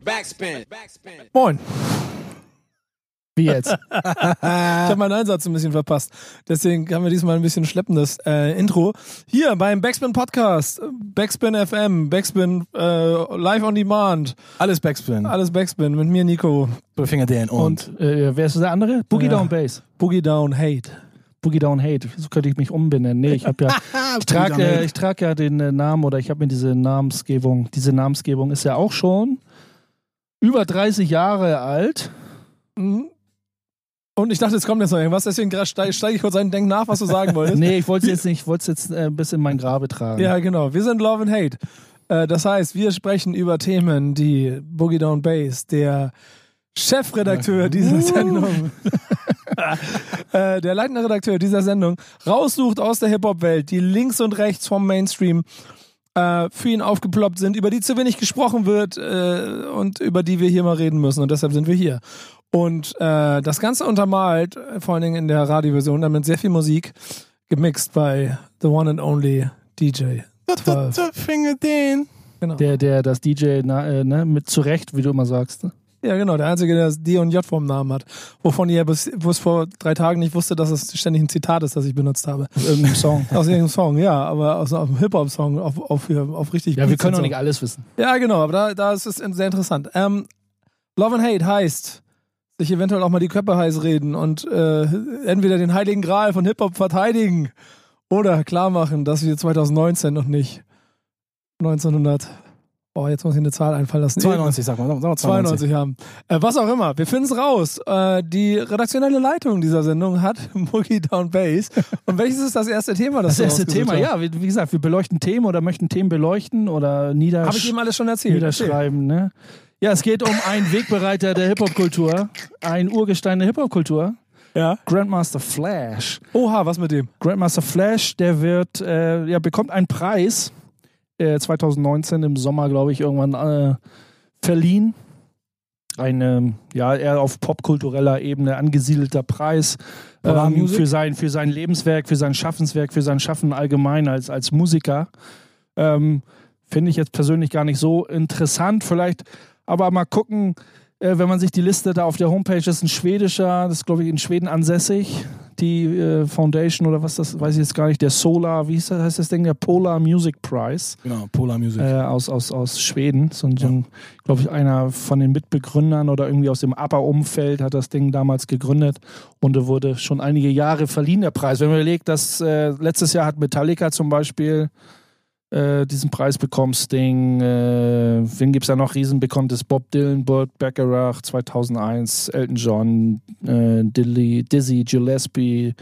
Backspin. Moin. Wie jetzt? Ich habe meinen Einsatz ein bisschen verpasst. Deswegen haben wir diesmal ein bisschen schleppendes äh, Intro. Hier beim Backspin Podcast, Backspin FM, Backspin äh, Live on Demand, Alles Backspin. alles Backspin mit mir Nico Finger Dan und. und äh, wer ist der andere? Boogie Ja. Down Bass. Boogie Down Hate. Boogie Down Hate. So könnte ich mich umbenennen. Nee, ich habe ja, ich trage äh, ich trag ja den äh, Namen oder ich habe mir diese Namensgebung, diese Namensgebung ist ja auch schon über 30 Jahre alt. Mhm. Und ich dachte, es kommt jetzt noch irgendwas, deswegen steige steig ich kurz ein und denke nach, was du sagen wolltest. Nee, ich wollte es jetzt nicht, ich wollte es jetzt äh, bis in mein Grabe tragen. Ja, genau. Wir sind Love and Hate. Äh, das heißt, wir sprechen über Themen, die Boogie Down Bass, der Chefredakteur dieser Sendung, äh, der leitende Redakteur dieser Sendung, raussucht aus der Hip-Hop-Welt, die links und rechts vom Mainstream äh, für ihn aufgeploppt sind, über die zu wenig gesprochen wird äh, und über die wir hier mal reden müssen. Und deshalb sind wir hier. Und äh, das Ganze untermalt, äh, vor allen Dingen in der Radioversion, damit sehr viel Musik, gemixt bei The One and Only DJ. 12. Finger Dan. Genau. Der, der das DJ na, äh, ne, mit zurecht, wie du immer sagst. ne? Ja, genau, der Einzige, der das D und J vom Namen hat. Wovon ihr bis, bis vor drei Tagen nicht wusstet, dass es ständig ein Zitat ist, das ich benutzt habe. Aus irgendeinem Song. Aus irgendeinem Song, ja, aber aus, aus einem Hip-Hop-Song auf, auf, auf richtig Ja, wir können doch nicht alles wissen. Ja, genau, aber da, da ist es sehr interessant. Ähm, Love and Hate heißt, sich eventuell auch mal die Köpfe heiß reden und äh, entweder den heiligen Gral von Hip-Hop verteidigen oder klar machen, dass wir 2019 noch nicht 1900, oh, jetzt muss ich eine Zahl einfallen lassen. 92, sag mal. Sag mal 92 haben. Äh, was auch immer, wir finden es raus. Äh, die redaktionelle Leitung dieser Sendung hat Boogie Down Bass. Und welches ist das erste Thema? Das du erste Thema, hast? ja, wie, wie gesagt, wir beleuchten Themen oder möchten Themen beleuchten oder niedersch Habe ich ihm alles schon erzählt? niederschreiben. Ne? Ja, es geht um einen Wegbereiter der Hip-Hop-Kultur, ein Urgestein der Hip-Hop-Kultur, Ja. Grandmaster Flash. Oha, was mit dem? Grandmaster Flash, der wird, äh, ja, bekommt einen Preis äh, 2019 im Sommer, glaube ich, irgendwann äh, verliehen. Ein, ähm, ja, eher auf popkultureller Ebene angesiedelter Preis ähm, für, sein, für sein Lebenswerk, für sein Schaffenswerk, für sein Schaffen allgemein als, als Musiker. Ähm, Finde ich jetzt persönlich gar nicht so interessant. Vielleicht aber mal gucken, äh, wenn man sich die Liste da auf der Homepage, das ist ein schwedischer, das ist glaube ich in Schweden ansässig, die äh, Foundation oder was das, weiß ich jetzt gar nicht, der Solar, wie das, heißt das Ding, der Polar Music Prize Genau, Polar Music. äh, aus, aus, aus Schweden. So, ein- so ein, glaube ich, einer von den Mitbegründern oder irgendwie aus dem ABBA-Umfeld hat das Ding damals gegründet und wurde schon einige Jahre verliehen, der Preis. Wenn man überlegt, dass äh, letztes Jahr hat Metallica zum Beispiel äh, diesen Preis bekommen, Sting, äh, wen gibt es da noch riesenbekanntes? Bob Dylan, Burt Bacharach 2001, Elton John, äh, Dilly, Dizzy Gillespie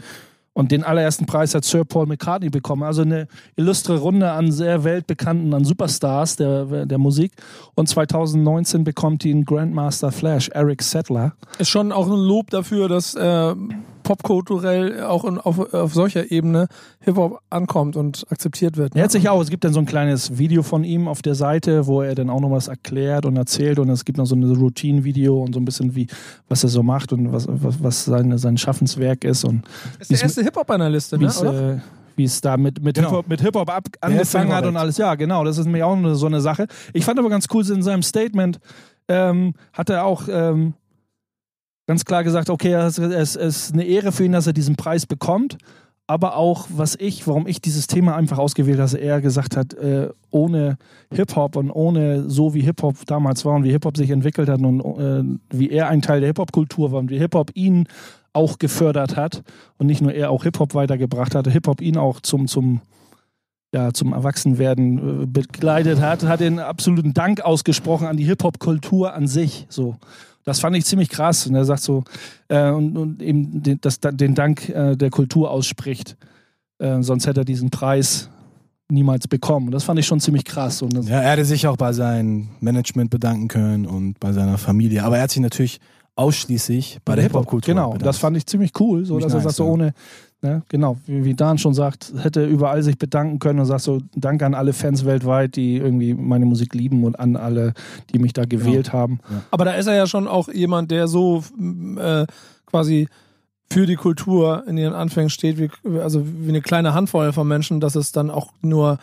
und den allerersten Preis hat Sir Paul McCartney bekommen. Also eine illustre Runde an sehr weltbekannten, an Superstars der, der Musik. Und 2019 bekommt ihn Grandmaster Flash, Eric Settler. Ist schon auch ein Lob dafür, dass äh, popkulturell auch in, auf, auf solcher Ebene Hip-Hop ankommt und akzeptiert wird. Hat sich auch, es gibt dann so ein kleines Video von ihm auf der Seite, wo er dann auch noch was erklärt und erzählt und es gibt noch so ein Routine-Video und so ein bisschen wie, was er so macht und was, was, was seine, sein Schaffenswerk ist und ist der erste Hip-Hop-Analyste, wie ne, es oder? äh, wie es da mit, mit Genau. Hip-Hop erste angefangen hat und alles. Ja, genau, das ist nämlich auch so eine Sache. Ich fand aber ganz cool, in seinem Statement ähm, hat er auch ähm, ganz klar gesagt, okay, es ist eine Ehre für ihn, dass er diesen Preis bekommt. Aber auch, was ich, warum ich dieses Thema einfach ausgewählt habe, dass er gesagt hat, äh, ohne Hip-Hop und ohne so wie Hip-Hop damals war und wie Hip-Hop sich entwickelt hat und äh, wie er ein Teil der Hip-Hop-Kultur war und wie Hip-Hop ihn auch gefördert hat und nicht nur er auch Hip-Hop weitergebracht hat, Hip-Hop ihn auch zum, zum, ja, zum Erwachsenwerden äh, begleitet hat, hat den absoluten Dank ausgesprochen an die Hip-Hop-Kultur an sich. So. Das fand ich ziemlich krass. Und er sagt so, äh, und, und eben den, das, den Dank äh, der Kultur ausspricht. Äh, sonst hätte er diesen Preis niemals bekommen. Und das fand ich schon ziemlich krass. Und Ja, er hätte sich auch bei seinem Management bedanken können und bei seiner Familie. Aber er hat sich natürlich ausschließlich bei der Hip-Hop-Kultur Genau, bedankt. das fand ich ziemlich cool, so dass er nice, sagt, so ja. ohne, ne, genau, wie, wie Dan schon sagt, hätte überall sich bedanken können und sagt so, danke an alle Fans weltweit, die irgendwie meine Musik lieben und an alle, die mich da gewählt haben. Aber da ist er ja schon auch jemand, der so äh, quasi für die Kultur in ihren Anfängen steht, wie, also wie eine kleine Handvoll von Menschen, dass es dann auch nur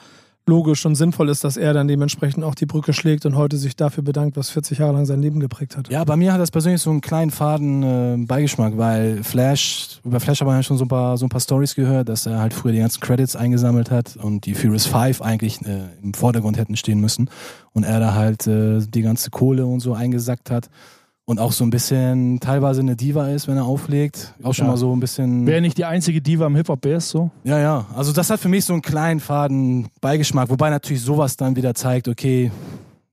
logisch und sinnvoll ist, dass er dann dementsprechend auch die Brücke schlägt und heute sich dafür bedankt, was 40 Jahre lang sein Leben geprägt hat. Ja, bei mir hat das persönlich so einen kleinen faden äh, Beigeschmack, weil Flash, über Flash haben wir ja schon so ein paar, so ein paar Stories gehört, dass er halt früher die ganzen Credits eingesammelt hat und die Furious Five eigentlich äh, im Vordergrund hätten stehen müssen und er da halt äh, die ganze Kohle und so eingesackt hat und auch so ein bisschen teilweise eine Diva ist, wenn er auflegt. Auch schon Ja. mal so ein bisschen. Wäre nicht die einzige Diva im Hip-Hop ist, so. Ja, ja. Also das hat für mich so einen kleinen faden Beigeschmack, wobei natürlich sowas dann wieder zeigt, okay,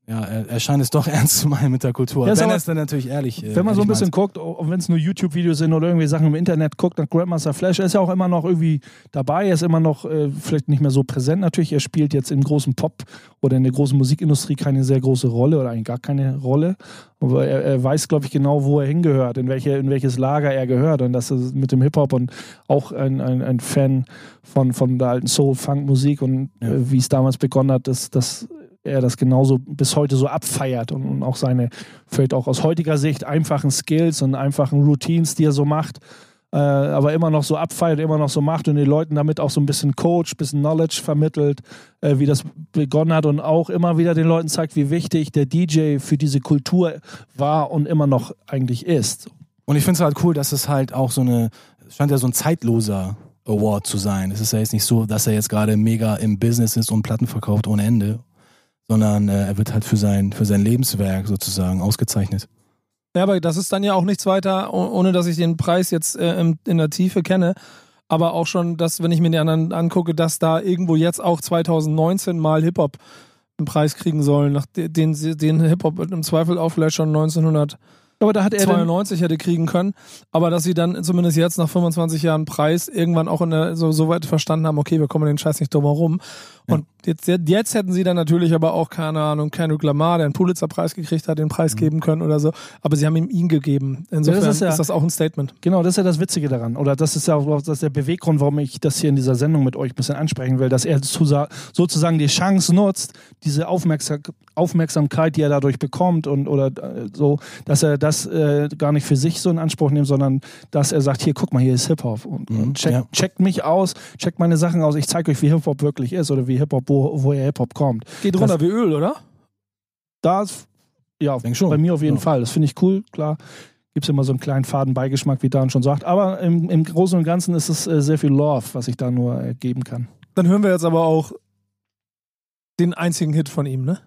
ja, er, er scheint es doch ernst zu meinen mit der Kultur. Ja, wenn er es dann natürlich ehrlich. äh, Wenn man so ein bisschen guckt, und wenn es nur YouTube-Videos sind oder irgendwie Sachen im Internet guckt, dann Grandmaster Flash, ist ja auch immer noch irgendwie dabei, er ist immer noch äh, vielleicht nicht mehr so präsent natürlich. Er spielt jetzt im großen Pop oder in der großen Musikindustrie keine sehr große Rolle oder eigentlich gar keine Rolle. Aber er, er weiß, glaube ich, genau, wo er hingehört, in, welche, in welches Lager er gehört und das ist mit dem Hip-Hop und auch ein, ein, ein Fan von, von der alten Soul-Funk-Musik und Ja. äh, wie es damals begonnen hat, dass, dass er das genauso bis heute so abfeiert und, und auch seine, vielleicht auch aus heutiger Sicht, einfachen Skills und einfachen Routines, die er so macht, äh, aber immer noch so abfeiert, immer noch so macht und den Leuten damit auch so ein bisschen Coach, ein bisschen Knowledge vermittelt, äh, wie das begonnen hat und auch immer wieder den Leuten zeigt, wie wichtig der DJ für diese Kultur war und immer noch eigentlich ist. Und ich finde es halt cool, dass es halt auch so eine, es scheint ja so ein zeitloser Award zu sein. Es ist ja jetzt nicht so, dass er jetzt gerade mega im Business ist und Platten verkauft ohne Ende, sondern äh, er wird halt für sein, für sein Lebenswerk sozusagen ausgezeichnet. Ja, aber das ist dann ja auch nichts weiter, oh- ohne dass ich den Preis jetzt äh, in der Tiefe kenne. Aber auch schon, dass, wenn ich mir die anderen angucke, dass da irgendwo jetzt auch 2019 mal Hip-Hop einen Preis kriegen sollen, nach de- den, den Hip-Hop im Zweifel auch vielleicht schon 1992 Aber da hat er dann, hätte kriegen können. Aber dass sie dann zumindest jetzt nach 25 Jahren Preis irgendwann auch in der, so, so weit verstanden haben, okay, wir kommen den Scheiß nicht drum herum. Und jetzt, jetzt hätten sie dann natürlich aber auch, keine Ahnung, Kendrick Lamar, der einen Pulitzer-Preis gekriegt hat, den Preis geben können oder so. Aber sie haben ihm ihn gegeben. Insofern Ja, das ist, ist ja- das auch ein Statement. Genau, das ist ja das Witzige daran. Oder das ist ja auch das ist der Beweggrund, warum ich das hier in dieser Sendung mit euch ein bisschen ansprechen will, dass er zusa- sozusagen die Chance nutzt, diese Aufmerksam Aufmerksamkeit, die er dadurch bekommt und oder äh, so, dass er das äh, gar nicht für sich so in Anspruch nimmt, sondern dass er sagt, hier, guck mal, hier ist Hip-Hop und, Mhm, und check, ja. checkt mich aus, checkt meine Sachen aus, ich zeige euch, wie Hip-Hop wirklich ist oder wie Hip-Hop, wo, woher Hip-Hop kommt. Geht Das- runter wie Öl, oder? Das, ja, bei mir auf jeden Ja. Fall. Das finde ich cool, klar. Gibt es immer so einen kleinen faden Beigeschmack, wie Dan schon sagt. Aber im, im Großen und Ganzen ist es äh, sehr viel Love, was ich da nur äh, geben kann. Dann hören wir jetzt aber auch den einzigen Hit von ihm, ne?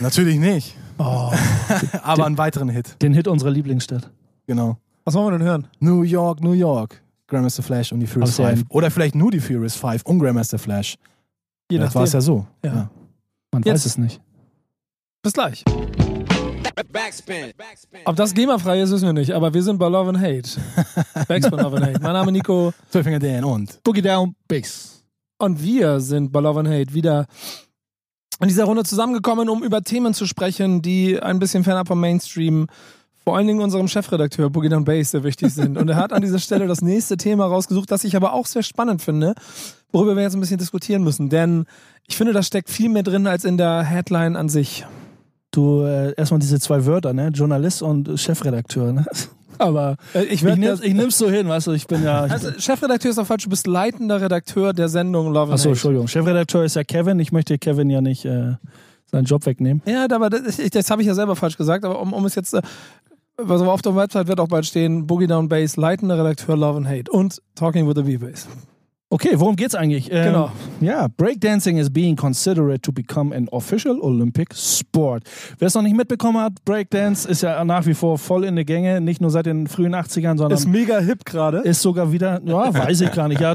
Natürlich nicht, Oh. aber einen weiteren Hit. Den Hit unserer Lieblingsstadt. Genau. Was wollen wir denn hören? New York, New York. Grandmaster Flash und die Furious ja Five. Oder vielleicht nur die Furious Five und Grandmaster Flash. Je Vielleicht war es ja so. Ja. Man Jetzt- weiß es nicht. Bis gleich. Backspin. Backspin. Ob das GEMA-frei ist, wissen wir nicht, aber wir sind bei Love and Hate. Backspin Love and Hate. Mein Name ist Nico Zwölfinger Dan und. Boogie Down Bass. und wir sind bei Love and Hate wieder in dieser Runde zusammengekommen, um über Themen zu sprechen, die ein bisschen fernab vom Mainstream, vor allen Dingen unserem Chefredakteur Boogie Down Bass sehr wichtig sind. Und er hat an dieser Stelle das nächste Thema rausgesucht, das ich aber auch sehr spannend finde, worüber wir jetzt ein bisschen diskutieren müssen. Denn ich finde, da steckt viel mehr drin als in der Headline an sich. Du, äh, erstmal diese zwei Wörter, ne? Journalist und Chefredakteur, ne? Aber Äh, Ich, ich, nehm, das- ich nimm's so hin, weißt du, ich bin ja. Ich Also, Chefredakteur ist doch falsch, du bist leitender Redakteur der Sendung Love and Achso. Entschuldigung. Chefredakteur ist ja Kevin. Ich möchte Kevin ja nicht äh, seinen Job wegnehmen. Ja, aber das, das habe ich ja selber falsch gesagt, aber um, um es jetzt, äh, also auf der Website wird auch bald stehen, Boogie Down Bass, leitender Redakteur Love and Hate und Talking with the B-Bass. Okay, worum geht's eigentlich? Ähm, Genau. Ja, Breakdancing is being considered to become an official Olympic sport. Wer es noch nicht mitbekommen hat, Breakdance ist ja nach wie vor voll in der Gänge, nicht nur seit den frühen 80ern, sondern Ist mega hip gerade. ist sogar wieder, ja, weiß ich gar nicht. Ja,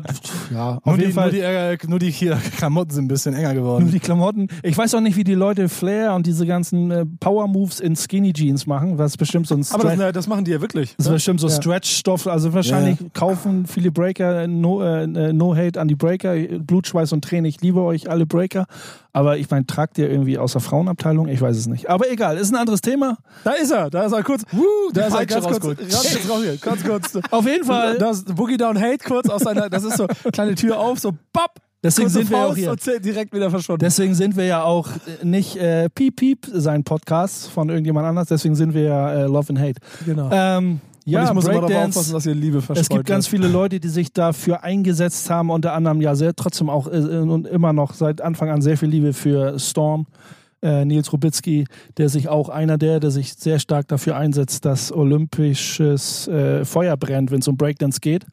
ja auf Nur jeden die, Fall. nur, die, äh, nur die hier Klamotten sind ein bisschen enger geworden. Nur die Klamotten. Ich weiß auch nicht, wie die Leute Flair und diese ganzen äh, Power Moves in Skinny Jeans machen, was bestimmt so ein Aber das, Stretch- das machen die ja wirklich. das ist ne? bestimmt so Ja. Stretch-Stoff. Also wahrscheinlich kaufen viele Breaker, no, äh, no Hate an die Breaker, Blut, Schweiß und Tränen. Ich liebe euch alle Breaker. Aber ich meine, tragt ihr irgendwie aus der Frauenabteilung? Ich weiß es nicht. Aber egal, ist ein anderes Thema. Da ist er, da ist er kurz. da ist er ganz kurz, ganz kurz. Ganz kurz. Auf jeden Fall. Da ist Boogie Down Hate kurz aus seiner, das ist so, kleine Tür auf, so bap. Deswegen kurze sind wir auch hier. Und direkt wieder verschwunden. Deswegen sind wir ja auch äh, nicht äh, Piep Piep, sein Podcast von irgendjemand anders. Deswegen sind wir ja äh, Love and Hate. genau. Ähm, Ja, und ich muss immer darauf Breakdance. aufpassen, dass ihr Liebe verstreut Es gibt ganz viele Leute, die sich dafür eingesetzt haben, unter anderem ja sehr trotzdem auch äh, und immer noch seit Anfang an sehr viel Liebe für Storm. Äh, Nils Rubitzky, der sich auch einer der, der sich sehr stark dafür einsetzt, dass olympisches äh, Feuer brennt, wenn es um Breakdance geht.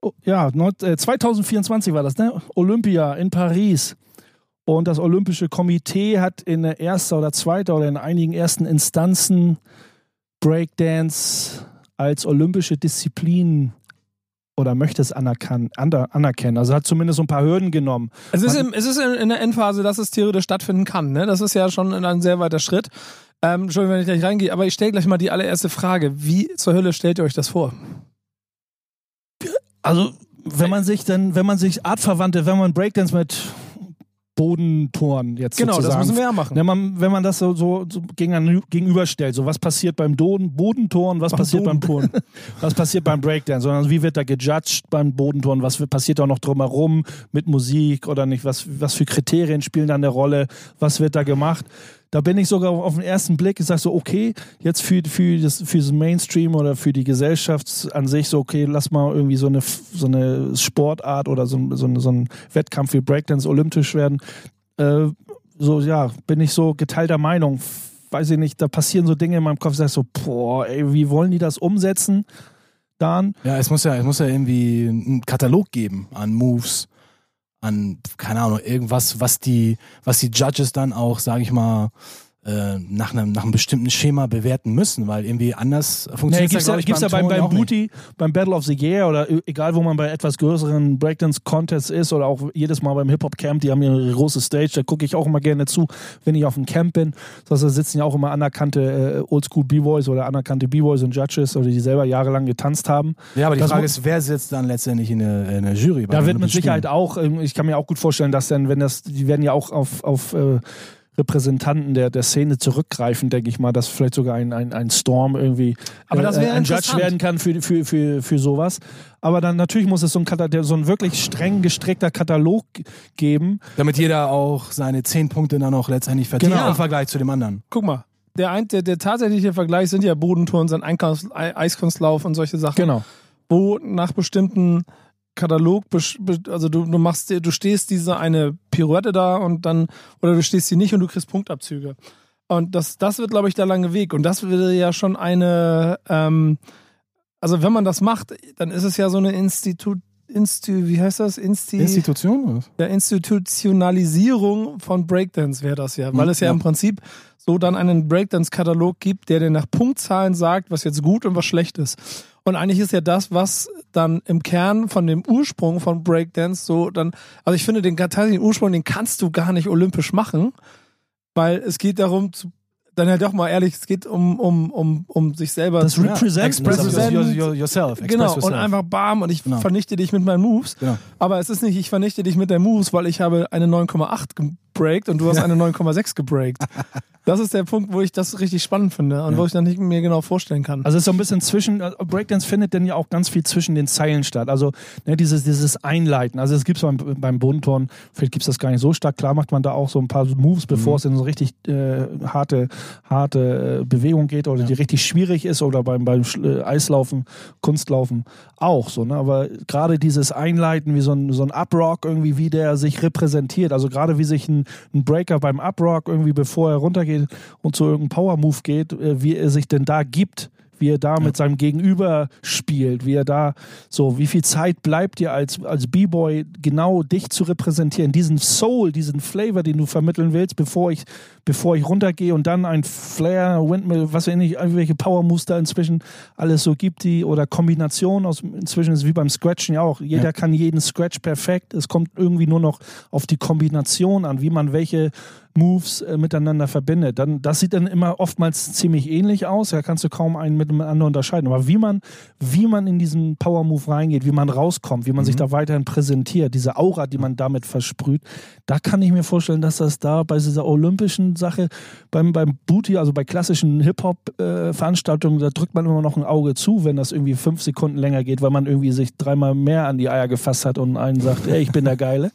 Oh, ja, neun- äh, 2024 war das, ne? Olympia in Paris. Und das Olympische Komitee hat in der ersten oder zweiten oder in einigen ersten Instanzen Breakdance als olympische Disziplin oder möchte es anerkan aner anerkennen. Also hat zumindest so ein paar Hürden genommen. Es ist, im, es ist in, in der Endphase, dass es theoretisch stattfinden kann. Ne? Das ist ja schon ein sehr weiter Schritt. Ähm, Entschuldigung, wenn ich gleich reingehe, aber ich stelle gleich mal die allererste Frage. Wie zur Hölle stellt ihr euch das vor? Also wenn man sich dann, wenn man sich artverwandte, wenn man Breakdance mit Bodentoren jetzt Genau, das sozusagen müssen wir ja machen. Wenn man, wenn man das so, so, so gegen- gegenüberstellt, so was passiert beim Boden, Bodentoren, was passiert beim Bodentoren. was passiert beim Breakdance, sondern wie wird da gejudged beim Bodentoren, was passiert da noch drumherum mit Musik oder nicht, was, was für Kriterien spielen da eine Rolle, was wird da gemacht. Da bin ich sogar auf den ersten Blick, ich sage so, okay, jetzt für, für, das, für das Mainstream oder für die Gesellschaft an sich so, okay, lass mal irgendwie so eine, so eine Sportart oder so, so, so ein Wettkampf wie Breakdance olympisch werden. Äh, so, ja, bin ich so geteilter Meinung. Weiß ich nicht, da passieren so Dinge in meinem Kopf, ich sag so, boah, ey, wie wollen die das umsetzen? Dan? Ja, es muss ja, es muss ja irgendwie einen Katalog geben an Moves, an, keine Ahnung, irgendwas, was die, was die Judges dann auch, sage ich mal, äh, nach, einem, nach einem bestimmten Schema bewerten müssen, weil irgendwie anders Nee, funktioniert gibt's ja, ich, gibt's ja beim, beim auch nicht. Booty, beim Battle of the Year oder egal, wo man bei etwas größeren Breakdance-Contests ist oder auch jedes Mal beim Hip-Hop-Camp, die haben ja eine große Stage, da gucke ich auch immer gerne zu, wenn ich auf dem Camp bin. Das heißt, da sitzen ja auch immer anerkannte äh, Oldschool B-Boys oder anerkannte B-Boys und Judges oder die selber jahrelang getanzt haben. Ja, aber die Das Frage ist, wer sitzt dann letztendlich in der, in der Jury? Da wird mit Sicherheit auch, ähm, ich kann mir auch gut vorstellen, dass dann, wenn das, die werden ja auch auf, auf äh, Repräsentanten der, der Szene zurückgreifen, denke ich mal, dass vielleicht sogar ein, ein, ein Storm irgendwie Aber das äh, ein Judge werden kann für, für, für, für sowas. Aber dann natürlich muss es so ein, Katalog, so ein wirklich streng gestrickter Katalog geben. Damit jeder auch seine zehn Punkte dann auch letztendlich verdient Genau. im Vergleich zu dem anderen. Guck mal. Der, ein, der, der tatsächliche Vergleich sind ja Bodentouren, sein Einkunst, Ei- Eiskunstlauf und solche Sachen. Genau. wo nach bestimmten Katalog, also du, du machst dir, du stehst diese eine Pirouette da und dann, oder du stehst sie nicht und du kriegst Punktabzüge. Und das, das wird, glaube ich, der lange Weg. Und das würde ja schon eine, ähm, also wenn man das macht, dann ist es ja so eine Institut, Instu, wie heißt das? Insti Institution? was? der Institutionalisierung von Breakdance wäre das ja, weil Hm, es ja, ja. im Prinzip so dann einen Breakdance-Katalog gibt, der dir nach Punktzahlen sagt, was jetzt gut und was schlecht ist. Und eigentlich ist ja das, was dann im Kern von dem Ursprung von Breakdance so dann, also ich finde den tatsächlichen Ursprung, den kannst du gar nicht olympisch machen, weil es geht darum zu, dann ja doch mal ehrlich, es geht um, um, um, um sich selber Das. Express Represent- your, your, yourself. Express Genau, yourself. und einfach bam und ich Genau. vernichte dich mit meinen Moves. Genau. Aber es ist nicht, ich vernichte dich mit deinen Moves, weil ich habe eine 9,8 gebreakt und du hast eine 9,6 gebreakt. Das ist der Punkt, wo ich das richtig spannend finde und wo ich dann nicht mir genau vorstellen kann. Also es ist so ein bisschen zwischen, äh, Breakdance findet dann ja auch ganz viel zwischen den Zeilen statt. Also ne, dieses, dieses Einleiten. Also es gibt beim, beim Bodenturn, vielleicht gibt es das gar nicht so stark. Klar macht man da auch so ein paar Moves, bevor es in so richtig äh, harte, harte äh, Bewegung geht oder die richtig schwierig ist oder beim, beim äh, Eislaufen, Kunstlaufen auch so. Ne? Aber gerade dieses Einleiten, wie so ein, so ein Uprock irgendwie, wie der sich repräsentiert. Also gerade wie sich ein, ein Breaker beim Uprock irgendwie, bevor er runtergeht und zu irgendeinem Power-Move geht, äh, wie er sich denn da gibt wie er da mit seinem Gegenüber spielt, wie er da so, wie viel Zeit bleibt dir als, als B-Boy genau dich zu repräsentieren, diesen Soul, diesen Flavor, den du vermitteln willst, bevor ich, bevor ich runtergehe und dann ein Flair, Windmill, was weiß ich nicht, irgendwelche Power da inzwischen alles so gibt, die oder Kombinationen aus, inzwischen ist es wie beim Scratchen ja auch, jeder Ja. kann jeden Scratch perfekt, es kommt irgendwie nur noch auf die Kombination an, wie man welche Moves äh, miteinander verbindet. Dann, das sieht dann immer oftmals ziemlich ähnlich aus. Da kannst du kaum einen mit dem anderen unterscheiden. Aber wie man, wie man in diesen Power Move reingeht, wie man rauskommt, wie man sich da weiterhin präsentiert, diese Aura, die man damit versprüht, da kann ich mir vorstellen, dass das da bei dieser olympischen Sache, beim, beim Booty, also bei klassischen Hip-Hop-Veranstaltungen, da drückt man immer noch ein Auge zu, wenn das irgendwie fünf Sekunden länger geht, weil man irgendwie sich dreimal mehr an die Eier gefasst hat und einen sagt, ey, ich bin der Geile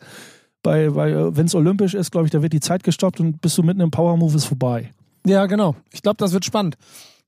bei, bei wenn es olympisch ist, glaube ich, da wird die Zeit gestoppt und bist du mitten im Power Move ist vorbei. Ja, genau. Ich glaube, das wird spannend.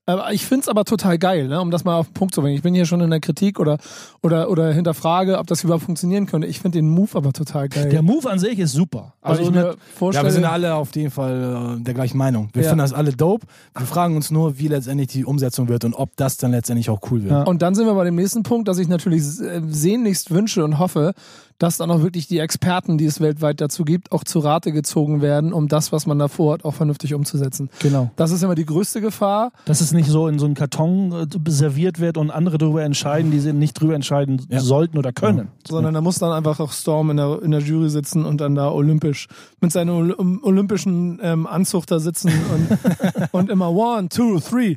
Äh, Ich finde es aber total geil, ne? um das mal auf den Punkt zu bringen. Ich bin hier schon in der Kritik oder, oder, oder hinterfrage, ob das überhaupt funktionieren könnte. Ich finde den Move aber total geil. Der Move an sich ist super. Weil Also ich ne, mir Ja, vorstelle, wir sind alle auf jeden Fall äh, der gleichen Meinung. Wir Ja. finden das alle dope. Wir fragen uns nur, wie letztendlich die Umsetzung wird und ob das dann letztendlich auch cool wird. Ja. Und dann sind wir bei dem nächsten Punkt, dass ich natürlich äh, sehnlichst wünsche und hoffe, dass dann auch wirklich die Experten, die es weltweit dazu gibt, auch zu Rate gezogen werden, um das, was man da vorhat, auch vernünftig umzusetzen. genau. Das ist immer die größte Gefahr. Dass es nicht so in so einen Karton äh, serviert wird und andere darüber entscheiden, die sie nicht drüber entscheiden Ja. sollten oder können. sondern da muss dann einfach auch Storm in der, in der Jury sitzen und dann da olympisch mit seinem Ol olympischen ähm, Anzug da sitzen und, und immer one, two, three.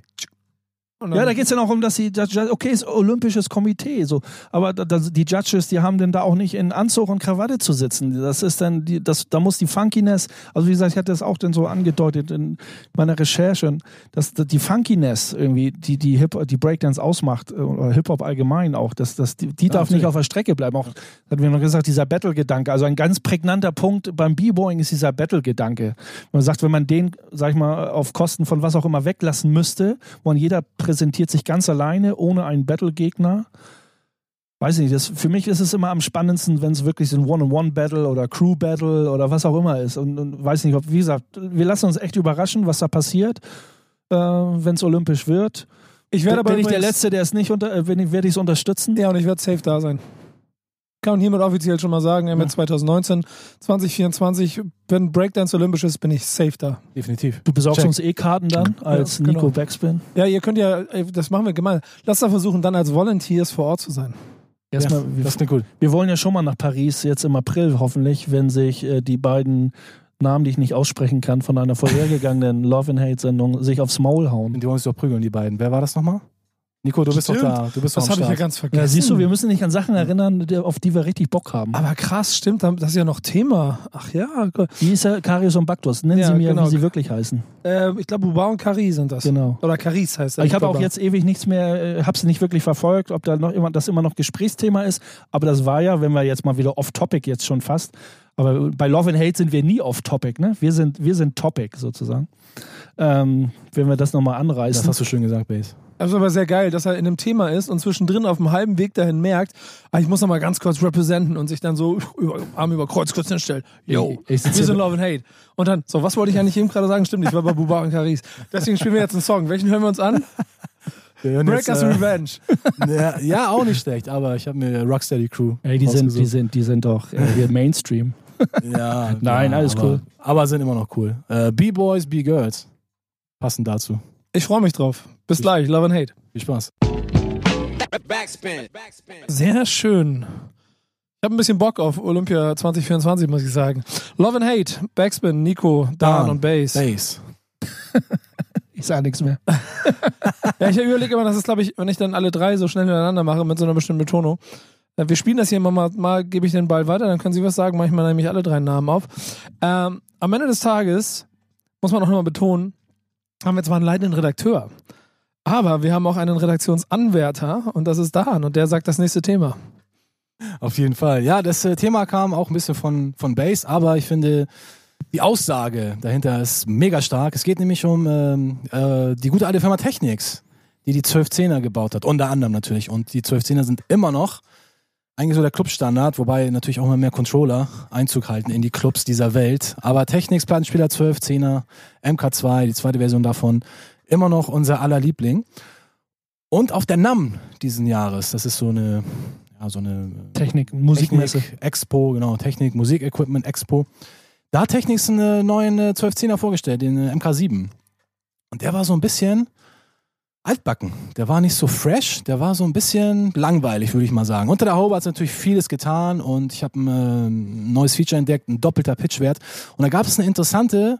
Ja, da geht es dann auch um, dass sie, okay, ist olympisches Komitee, so, aber die Judges, die haben denn da auch nicht in Anzug und Krawatte zu sitzen. Das ist dann, die, das, da muss die Funkiness, also wie gesagt, ich hatte das auch dann so angedeutet in meiner Recherche, dass die Funkiness irgendwie, die die, Hip, die Breakdance ausmacht, äh, oder Hip-Hop allgemein auch, dass, dass die, die darf nicht auf der Strecke bleiben. Auch, hatten wir noch gesagt, dieser Battle-Gedanke, also ein ganz prägnanter Punkt beim B-Boying ist dieser Battle-Gedanke. Man sagt, wenn man den, sag ich mal, auf Kosten von was auch immer weglassen müsste, wo jeder präsentiert sich ganz alleine, ohne einen Battle-Gegner. Weiß ich nicht, das, für mich ist es immer am spannendsten, wenn es wirklich so ein One-on-One-Battle oder Crew-Battle oder was auch immer ist. Und, und weiß nicht, ob, wie gesagt, wir lassen uns echt überraschen, was da passiert, äh, wenn es olympisch wird. ich werde aber Bin ich der Letzte, der es nicht unter, äh, wenn ich, werde ich es unterstützen? Ja, und ich werde safe da sein. Kann hiermit offiziell schon mal sagen, mit Ja. 2019, 2024, wenn Breakdance olympisch ist, bin ich safe da. Definitiv. Du besorgst Check. uns E-Karten dann als Ja, genau. Nico Backspin. Ja, ihr könnt ja, ey, das machen wir gemein. Lass da versuchen, dann als Volunteers vor Ort zu sein. Erstmal, ja, wir, das klingt gut. wir wollen ja schon mal nach Paris, jetzt im April hoffentlich, wenn sich äh, die beiden Namen, die ich nicht aussprechen kann, von einer vorhergegangenen Love and Hate Sendung sich aufs Maul hauen. Die wollen sich doch prügeln, die beiden. Wer war das nochmal? Nico, du bist Stimmt. doch da. Du bist Das habe ich ja Start. ganz vergessen. Ja, siehst du, wir müssen nicht an Sachen erinnern, auf die wir richtig Bock haben. aber krass, stimmt, das ist ja noch Thema. Ach ja. Wie ist er? Karius und Baktus. Nennen Ja, Sie mir, genau. wie sie wirklich heißen. äh, ich glaube, Buba und Kari sind das. Genau. Oder Caris heißt er. Ich habe auch jetzt ewig nichts mehr, äh, habe es nicht wirklich verfolgt, ob da noch immer, das immer noch Gesprächsthema ist. Aber das war ja, wenn wir jetzt mal wieder off-topic jetzt schon fast. Aber bei Love and Hate sind wir nie off-topic, ne? Wir sind, wir sind Topic sozusagen. Ähm, wenn wir das nochmal Das anreißen. hast du schön gesagt, Base. Das ist aber sehr geil, dass er in einem Thema ist und zwischendrin auf dem halben Weg dahin merkt, ah, ich muss noch mal ganz kurz representen und sich dann so über, Arm über Kreuz kurz hinstellt. Yo, Ich- ich sitze wir sind Love and Hate. Und dann, so, was wollte ich eigentlich eben gerade sagen? Stimmt, ich war bei Buba und Caris. Deswegen spielen wir jetzt einen Song. Welchen hören wir uns an? Breakers äh, Revenge. ja, ja, auch nicht schlecht, aber ich habe mir Rocksteady Crew. Ey, die sind, die sind, die sind doch äh, hier Mainstream. Ja, Nein, ja, alles aber, cool. Aber sind immer noch cool. Äh, B-Boys, B-Girls. Passend dazu. Ich freue mich drauf. Bis gleich, Love and Hate. Viel Spaß. Backspin. Backspin. Sehr schön. Ich habe ein bisschen Bock auf Olympia 2024, muss ich sagen. Love and Hate, Backspin, Nico, Dan Dan, und Bass. Bass. Ich sage nichts mehr. Ja, ich überlege immer, das ist, glaube ich, wenn ich dann alle drei so schnell hintereinander mache mit so einer bestimmten Betonung. Äh, Wir spielen das hier immer mal, mal gebe ich den Ball weiter, dann können Sie was sagen. Manchmal nehme ich alle drei Namen auf. Ähm, am Ende des Tages muss man auch nochmal betonen, haben wir zwar einen leitenden Redakteur, aber wir haben auch einen Redaktionsanwärter und das ist Dan und der sagt das nächste Thema. Auf jeden Fall. Ja, das äh, Thema kam auch ein bisschen von, von Bass, aber ich finde, die Aussage dahinter ist mega stark. Es geht nämlich um ähm, äh, die gute alte Firma Technics, die die 1210er gebaut hat, unter anderem natürlich. Und die 1210er sind immer noch eigentlich so der Clubstandard, wobei natürlich auch immer mehr Controller Einzug halten in die Clubs dieser Welt. Aber Technics Plattenspieler 1210er, MK2, die zweite Version davon, immer noch unser aller Liebling. Und auf der NAM diesen Jahres, das ist so eine, ja, so eine Technik, Musikmesse. Technik Expo, genau, Technik, Musikequipment Expo. Da hat Technics einen neuen äh, 1210er vorgestellt, den äh, MK7. Und der war so ein bisschen altbacken. Der war nicht so fresh, der war so ein bisschen langweilig, würde ich mal sagen. Unter der Haube hat es natürlich vieles getan und ich habe ein äh, neues Feature entdeckt, ein doppelter Pitchwert. Und da gab es eine interessante,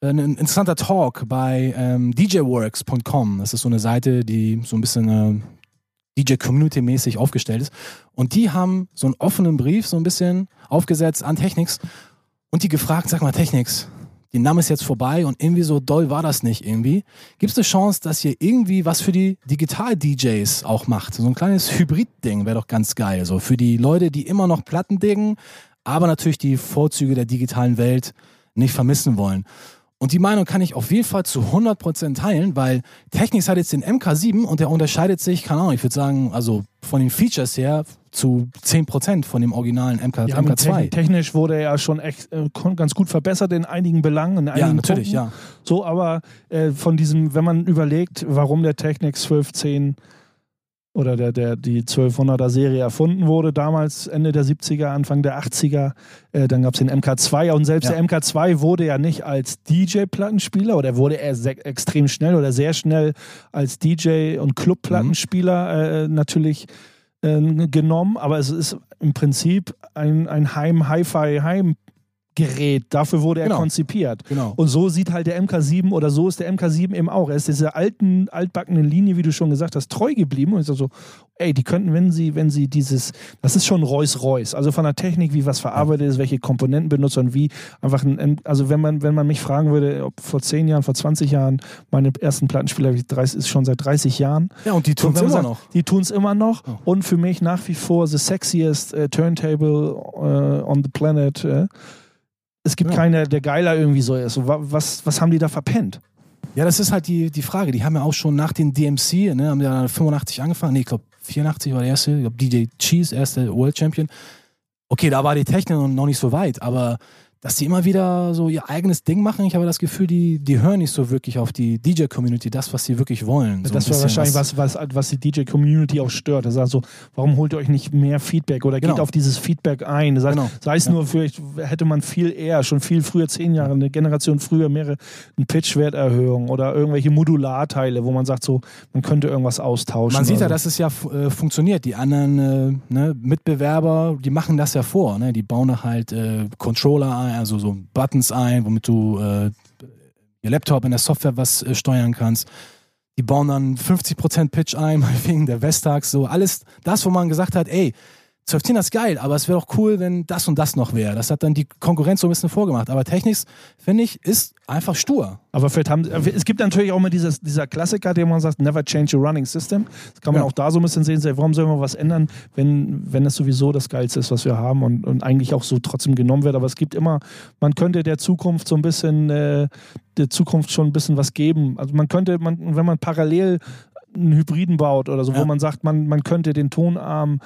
äh, ein interessanter Talk bei ähm, djworks.com. Das ist so eine Seite, die so ein bisschen äh, DJ-Community-mäßig aufgestellt ist. Und die haben so einen offenen Brief so ein bisschen aufgesetzt an Technics und die gefragt, sag mal Technics, die Name ist jetzt vorbei und irgendwie so doll war das nicht irgendwie. Gibt es eine Chance, dass ihr irgendwie was für die Digital-DJs auch macht? So ein kleines Hybrid-Ding wäre doch ganz geil. So für die Leute, die immer noch Platten diggen, aber natürlich die Vorzüge der digitalen Welt nicht vermissen wollen. Und die Meinung kann ich auf jeden Fall zu 100% teilen, weil Technics hat jetzt den MK7 und der unterscheidet sich, keine Ahnung, ich würde sagen, also von den Features her zu 10% von dem originalen MK, Ja, MK2. technisch wurde er ja schon echt äh, ganz gut verbessert in einigen Belangen, in einigen Ja, natürlich, Punkten. ja. So, aber äh, von diesem, wenn man überlegt, warum der Technics 1210 oder der, der, die 1200er Serie erfunden wurde, damals Ende der 70er, Anfang der 80er, äh, dann gab es den MK2 und selbst Ja. der MK2 wurde ja nicht als DJ-Plattenspieler oder wurde er extrem schnell oder sehr schnell als DJ- und Club-Plattenspieler äh, natürlich äh, genommen, aber es ist im Prinzip ein, ein Heim-Hi-Fi-Heimgerät. Dafür wurde er Genau. konzipiert. Genau. Und so sieht halt der MK7 oder so ist der MK7 eben auch. Er ist dieser alten, altbackenen Linie, wie du schon gesagt hast, treu geblieben. Und ich sag so, ey, die könnten, wenn sie, wenn sie dieses, das ist schon Reus-Reus. Also von der Technik, wie was verarbeitet ist, welche Komponenten benutzt und wie einfach ein, also wenn man, wenn man mich fragen würde, ob vor 10 Jahren, vor 20 Jahren, meine ersten Plattenspieler ich 30, ist schon seit 30 Jahren. Ja, und die tun es immer sagt, noch. Die tun es immer noch. Oh. Und für mich nach wie vor the sexiest äh, Turntable äh, on the planet. Äh. Es gibt Ja. keiner, der geiler irgendwie so ist. So, Was, was haben die da verpennt? Ja, das ist halt die, die Frage. Die haben ja auch schon nach den DMC, ne, haben ja 85 angefangen. Nee, ich glaube 84 war der erste. Ich glaube DJ Cheese, erste World Champion. Okay, da war die Technik noch nicht so weit, aber dass die immer wieder so ihr eigenes Ding machen, ich habe das Gefühl, die, die hören nicht so wirklich auf die DJ-Community, das, was sie wirklich wollen. So das war wahrscheinlich was, was, was die DJ-Community auch stört. Das also, warum holt ihr euch nicht mehr Feedback oder geht Genau. auf dieses Feedback ein? Das heißt, Genau. Sei es Ja. nur für, hätte man viel eher, schon viel früher, zehn Jahre, eine Generation früher, mehrere, eine Pitchwerterhöhung oder irgendwelche Modularteile, wo man sagt, so, man könnte irgendwas austauschen. Man sieht ja, oder dass es ja äh, funktioniert. Die anderen äh, ne, Mitbewerber, die machen das ja vor. Ne? Die bauen da halt äh, Controller ein, also so Buttons ein, womit du äh, ihr Laptop in der Software was äh, steuern kannst. Die bauen dann 50% Pitch ein, meinetwegen der Vestax, so alles das, wo man gesagt hat, ey, 12 ist geil, aber es wäre doch cool, wenn das und das noch wäre. Das hat dann die Konkurrenz so ein bisschen vorgemacht. Aber Technics, finde ich, ist einfach stur. Aber vielleicht haben, es gibt natürlich auch immer dieses, dieser Klassiker, den man sagt, never change a running system. Das kann man Ja. auch da so ein bisschen sehen, warum sollen wir was ändern, wenn, wenn es sowieso das Geilste ist, was wir haben und, und eigentlich auch so trotzdem genommen wird. Aber es gibt immer, man könnte der Zukunft so ein bisschen, äh, der Zukunft schon ein bisschen was geben. Also man könnte, man, wenn man parallel einen Hybriden baut oder so, wo Ja. man sagt, man, man könnte den Tonarm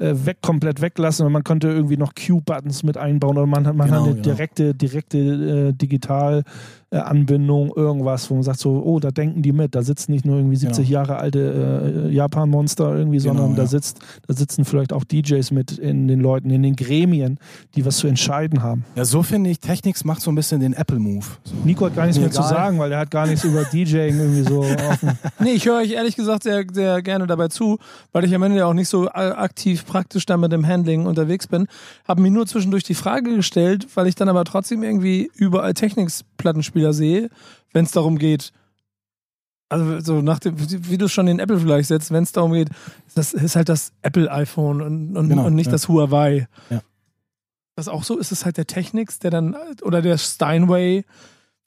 äh, weg, komplett weglassen und man könnte irgendwie noch Q-Buttons mit einbauen oder man hat, man Genau, hat eine genau. direkte, direkte äh, Digital äh, Anbindung, irgendwas, wo man sagt so, oh, da denken die mit, da sitzen nicht nur irgendwie 70 Genau. Jahre alte äh, Japan-Monster irgendwie, sondern da ja. sitzt, da sitzen vielleicht auch DJs mit in den Leuten, in den Gremien, die was zu entscheiden haben. Ja, so finde ich, Technics macht so ein bisschen den Apple-Move. So. Nico hat gar nichts Mir mehr zu egal. sagen, weil er hat gar nichts über DJing irgendwie so offen. Nee, ich höre euch ehrlich gesagt sehr, sehr gerne dabei zu, weil ich am Ende ja auch nicht so äh, aktiv praktisch da mit dem Handling unterwegs bin. Habe mir nur zwischendurch die Frage gestellt, weil ich dann aber trotzdem irgendwie überall Technics-Plattenspieler sehe, wenn es darum geht, also so nach dem, wie du schon in Apple vielleicht setzt, wenn es darum geht, das ist halt das Apple-iPhone und, und, Genau, und nicht ja. das Huawei. Ja. Das auch so ist es halt der Technics, der dann, oder der Steinway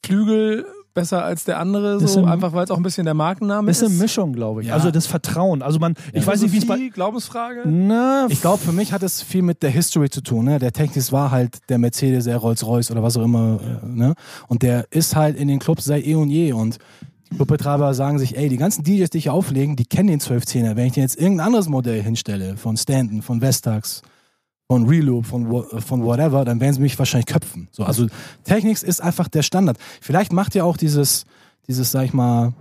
Flügel besser als der andere, so ein- einfach weil es auch ein bisschen der Markenname ist ist. eine Mischung, glaube ich. Ja. Also das Vertrauen. Also man, ich weiß nicht, wie es bei. Glaubensfrage. Na, Ich glaube, für mich hat es viel mit der History zu tun. Ne? Der Technics war halt der Mercedes, der Rolls-Royce oder was auch immer. Äh, ne? Und der ist halt in den Clubs seit eh und je. Und die Clubbetreiber sagen sich, ey, die ganzen DJs, die hier auflegen, die kennen den 1210er. Wenn ich denen jetzt irgendein anderes Modell hinstelle, von Stanton, von Vestax, von Reloop, von, von whatever, dann werden sie mich wahrscheinlich köpfen. So, also Technics ist einfach der Standard. Vielleicht macht ja auch dieses, dieses, sag ich mal,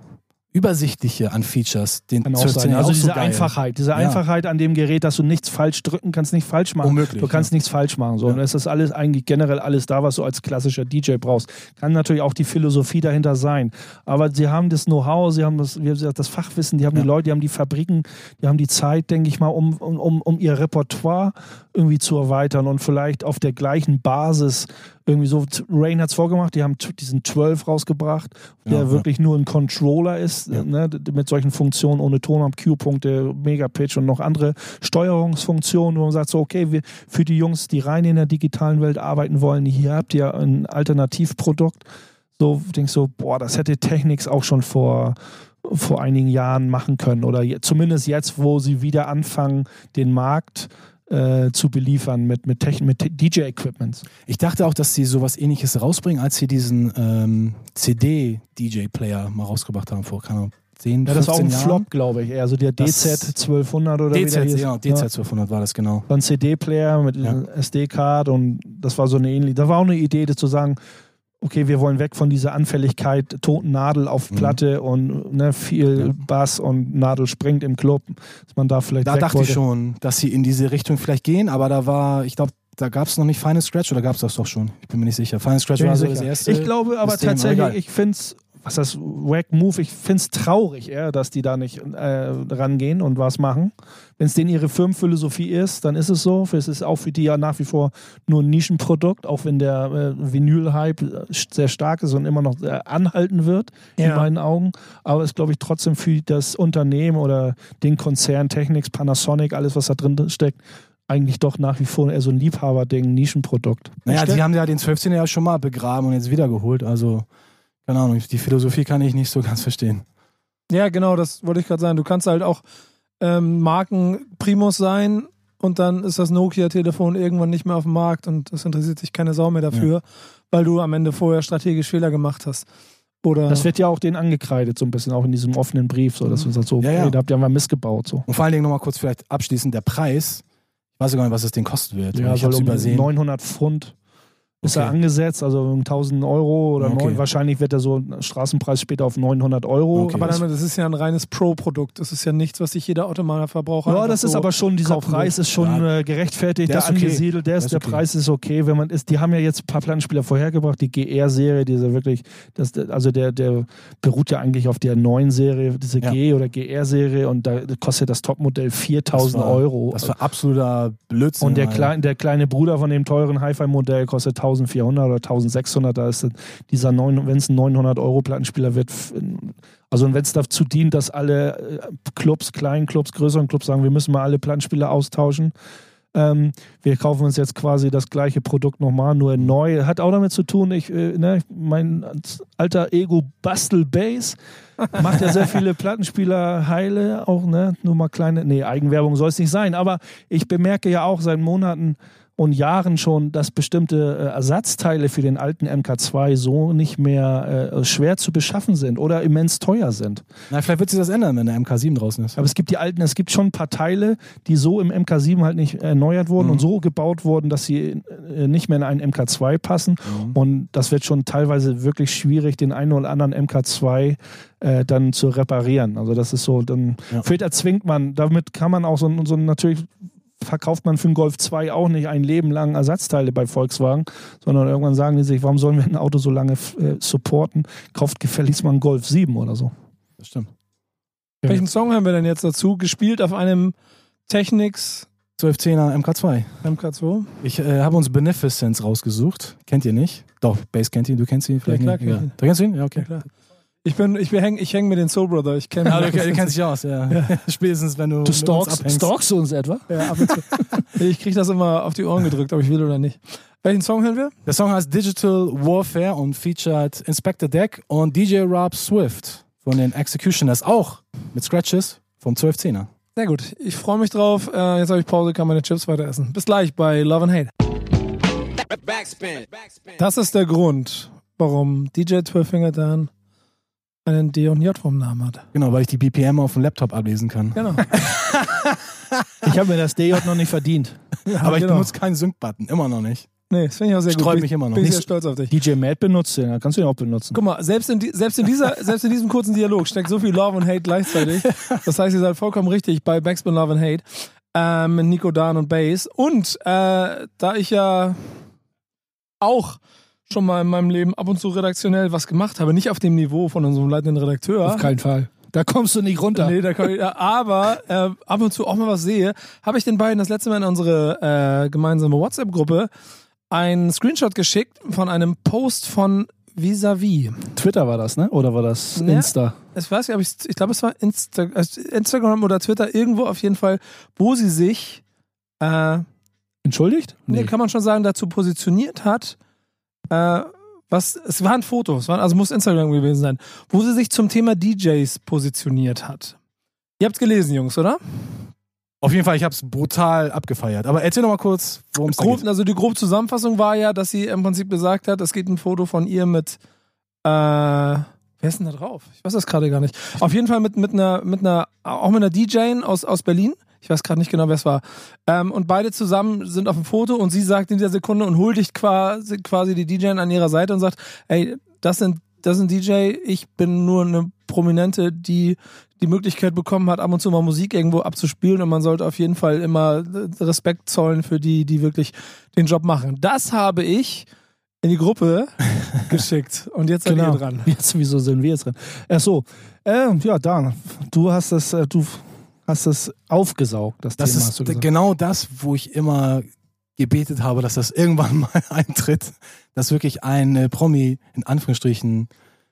übersichtliche an Features den Kann auch sein. 1210er Also auch diese so. Einfachheit, diese Ja. Einfachheit an dem Gerät, dass du nichts falsch drücken kannst, nicht falsch machen. Unmöglich, Du kannst ja. nichts falsch machen. So. Ja. Und es ist alles eigentlich generell alles da, was du als klassischer DJ brauchst. Kann natürlich auch die Philosophie dahinter sein. Aber sie haben das Know-how, sie haben das, wie gesagt, das Fachwissen, die haben die Leute, die haben die Fabriken, die haben die Zeit, denke ich mal, um, um, um ihr Repertoire irgendwie zu erweitern und vielleicht auf der gleichen Basis irgendwie so. Rain hat es vorgemacht, die haben diesen 12 rausgebracht, der Ja, ja. wirklich nur ein Controller ist, Ja. ne, mit solchen Funktionen ohne Ton am Q-Punkte, Megapitch und noch andere Steuerungsfunktionen, wo man sagt, so, okay, wir, für die Jungs, die rein in der digitalen Welt arbeiten wollen, hier habt ihr ein Alternativprodukt. So, denk so, boah, das hätte Technics auch schon vor, vor einigen Jahren machen können. Oder je, zumindest jetzt, wo sie wieder anfangen, den Markt äh, zu beliefern mit, mit, Techn- mit DJ-Equipments. Ich dachte auch, dass sie sowas ähnliches rausbringen, als sie diesen ähm, CD-DJ-Player mal rausgebracht haben vor, keine Ahnung, 10, Ja, das war auch 15 ein Jahren. Flop, glaube ich. Also der DZ 1200 oder wie der DZ, hieß. ja, DZ 1200 war das genau. war ein CD-Player mit Ja. SD-Card und das war so eine ähnliche. Da war auch eine Idee, das zu sagen, okay, wir wollen weg von dieser Anfälligkeit, toten Nadel auf Mhm. Platte und ne, viel Ja. Bass und Nadel springt im Club, dass man da vielleicht Da dachte wollte. ich schon, dass sie in diese Richtung vielleicht gehen, aber da war, ich glaube, da gab es noch nicht Final Scratch oder gab es das doch schon? Ich bin mir nicht sicher. Final Scratch Bin war so sicher. das erste. Ich glaube aber System, tatsächlich, ich finde es, was das Wack Move, ich finde es traurig, ja, dass die da nicht äh, rangehen und was machen. Wenn es denen ihre Firmenphilosophie ist, dann ist es so. Es ist auch für die ja nach wie vor nur ein Nischenprodukt, auch wenn der äh, Vinyl-Hype äh, sehr stark ist und immer noch äh, anhalten wird, in Ja. meinen Augen. Aber es ist, glaube ich, trotzdem für das Unternehmen oder den Konzern Technics, Panasonic, alles, was da drin steckt, eigentlich doch nach wie vor eher so ein Liebhaberding, Nischenprodukt. Naja, die haben ja den 12. ja schon mal begraben und jetzt wiedergeholt. Also, keine Ahnung, die Philosophie kann ich nicht so ganz verstehen. Ja, genau, das wollte ich gerade sagen. Du kannst halt auch ähm, Marken Primus sein und dann ist das Nokia-Telefon irgendwann nicht mehr auf dem Markt und es interessiert sich keine Sau mehr dafür, weil du am Ende vorher strategisch Fehler gemacht hast. Oder Das wird ja auch denen angekreidet, so ein bisschen auch in diesem offenen Brief, so dass man sagt, so, Ja, ja. ey, da habt ihr mal missgebaut. So. Und vor allen Dingen nochmal kurz vielleicht abschließend, der Preis, ich weiß gar nicht, was es den kosten wird. Ja, ich soll um übersehen. 900 Pfund ist Okay. er angesetzt, also um 1000 Euro oder Okay. neun, wahrscheinlich wird er so ein Straßenpreis später auf 900 Euro. Okay. aber dann, das ist ja ein reines Pro-Produkt. Das ist ja nichts, was sich jeder Automalverbraucher Ja, das ist so aber schon, dieser Preis ist schon Ja. äh, gerechtfertigt, Der der ist okay. angesiedelt, der, ist, Der ist der okay. Preis ist okay, wenn man ist, die haben ja jetzt ein paar Plattenspieler vorhergebracht, die GR-Serie, diese wirklich, das, also der, der beruht ja eigentlich auf der neuen Serie, diese Ja. G- oder GR-Serie und da kostet das Topmodell 4000 Das war- Euro. Das war absoluter Blödsinn. Und der, klein, der kleine Bruder von dem teuren Hi-Fi-Modell kostet 1400 oder 1600. Da ist dieser, wenn es ein 900-Euro-Plattenspieler wird, also wenn es dazu dient, dass alle äh, Clubs, kleinen Clubs, größeren Clubs sagen, wir müssen mal alle Plattenspieler austauschen. Ähm, wir kaufen uns jetzt quasi das gleiche Produkt nochmal, nur neu. Hat auch damit zu tun, ich, äh, ne, mein alter Ego Bastel Bass macht ja sehr viele Plattenspieler heile, auch ne, nur mal kleine, nee, Eigenwerbung soll es nicht sein, aber ich bemerke ja auch seit Monaten und Jahren schon, dass bestimmte äh, Ersatzteile für den alten MK2 so nicht mehr äh, schwer zu beschaffen sind oder immens teuer sind. Na, vielleicht wird sich das ändern, wenn der MK7 draußen ist. Aber es gibt die alten, es gibt schon ein paar Teile, die so im MK7 halt nicht erneuert wurden Mhm. und so gebaut wurden, dass sie äh, nicht mehr in einen MK2 passen. Und das wird schon teilweise wirklich schwierig, den einen oder anderen MK2 äh, dann zu reparieren. Also das ist so, dann Ja. erzwingt man, damit kann man auch so, so natürlich verkauft man für einen Golf 2 auch nicht ein Leben lang Ersatzteile bei Volkswagen, sondern irgendwann sagen die sich, warum sollen wir ein Auto so lange äh, supporten? Kauft gefälligst mal einen Golf 7 oder so. Das stimmt. Welchen Song haben wir denn jetzt dazu? Gespielt auf einem Technics 1210er MK2. MK2? Ich äh, habe uns Beneficence rausgesucht. Kennt ihr nicht? Doch, Bass kennt ihn, du kennst ihn vielleicht klar nicht. ihn. Du kennst ihn? Ja, okay. Ja, klar. Ich bin, ich häng, ich häng mit den Soul Brother. Ich kenne Ja, du, du kennst dich aus, ja. Spätestens, wenn du, Du mit uns stalkst, abhängst. stalkst du uns etwa? Ja, ab und zu. ich krieg das immer auf die Ohren gedrückt, ob ich will oder nicht. Welchen Song hören wir? Der Song heißt Digital Warfare und featured Inspector Deck und DJ Rob Swift von den Executioners, auch mit Scratches vom 1210er. Sehr gut. Ich freue mich drauf. Äh, jetzt habe ich Pause, kann meine Chips weiter essen. Bis gleich bei Love and Hate. Backspin. Backspin. Das ist der Grund, warum DJ 12 Finger Dan einen D und J vom Namen hat. Genau, weil ich die BPM auf dem Laptop ablesen kann. Genau. Ich habe mir das DJ noch nicht verdient. Aber ich genau. benutze keinen Sync-Button, immer noch nicht. Nee, das finde ich auch sehr Sträubt gut. mich immer noch. Bin ich Nicht- sehr stolz auf dich. DJ Matt benutzt den, da kannst du ihn auch benutzen. Guck mal, selbst in, die, selbst, in dieser, selbst in diesem kurzen Dialog steckt so viel Love und Hate gleichzeitig. Das heißt, ihr seid vollkommen richtig bei Backspin Love and Hate ähm, mit Nico Dan und Bass. Und äh, da ich ja auch schon mal in meinem Leben ab und zu redaktionell was gemacht habe, nicht auf dem Niveau von unserem leitenden Redakteur. Auf keinen Fall. Da kommst du nicht runter. Nee, da kann ich, ja, aber äh, ab und zu auch mal was sehe, habe ich den beiden das letzte Mal in unsere äh, gemeinsame WhatsApp-Gruppe einen Screenshot geschickt von einem Post von Visavi. Twitter war das, ne? Oder war das Ja. Insta? Ich weiß nicht, ob ich, ich glaube, es war Insta also Instagram oder Twitter, irgendwo auf jeden Fall, wo sie sich, äh, Entschuldigt? nee. kann man schon sagen, dazu positioniert hat, äh, was, es war ein Foto, es war, also muss Instagram gewesen sein, wo sie sich zum Thema DJs positioniert hat. Ihr habt's gelesen, Jungs, oder? Auf jeden Fall, ich habe es brutal abgefeiert. Aber erzähl noch mal kurz, worum es geht. also die grobe Zusammenfassung war ja, dass sie im Prinzip gesagt hat, es geht ein Foto von ihr mit äh, wer ist denn da drauf? Ich weiß das gerade gar nicht. Auf jeden Fall mit, mit einer, mit einer, auch mit einer DJ aus, aus Berlin. Ich weiß gerade nicht genau, wer es war. Ähm, und beide zusammen sind auf dem Foto und sie sagt in dieser Sekunde und huldigt quasi, quasi die DJ an ihrer Seite und sagt, ey, das sind, das sind DJ, ich bin nur eine Prominente, die die Möglichkeit bekommen hat, ab und zu mal Musik irgendwo abzuspielen und man sollte auf jeden Fall immer Respekt zollen für die, die wirklich den Job machen. Das habe ich in die Gruppe geschickt und jetzt seid ihr dran. Jetzt, wieso sind wir jetzt dran? Ach so, äh, ja, Dan, du hast das, äh, du hast das aufgesaugt, das, Das Thema. ist genau das, wo ich immer gebetet habe, dass das irgendwann mal eintritt, dass wirklich ein Promi, in Anführungsstrichen,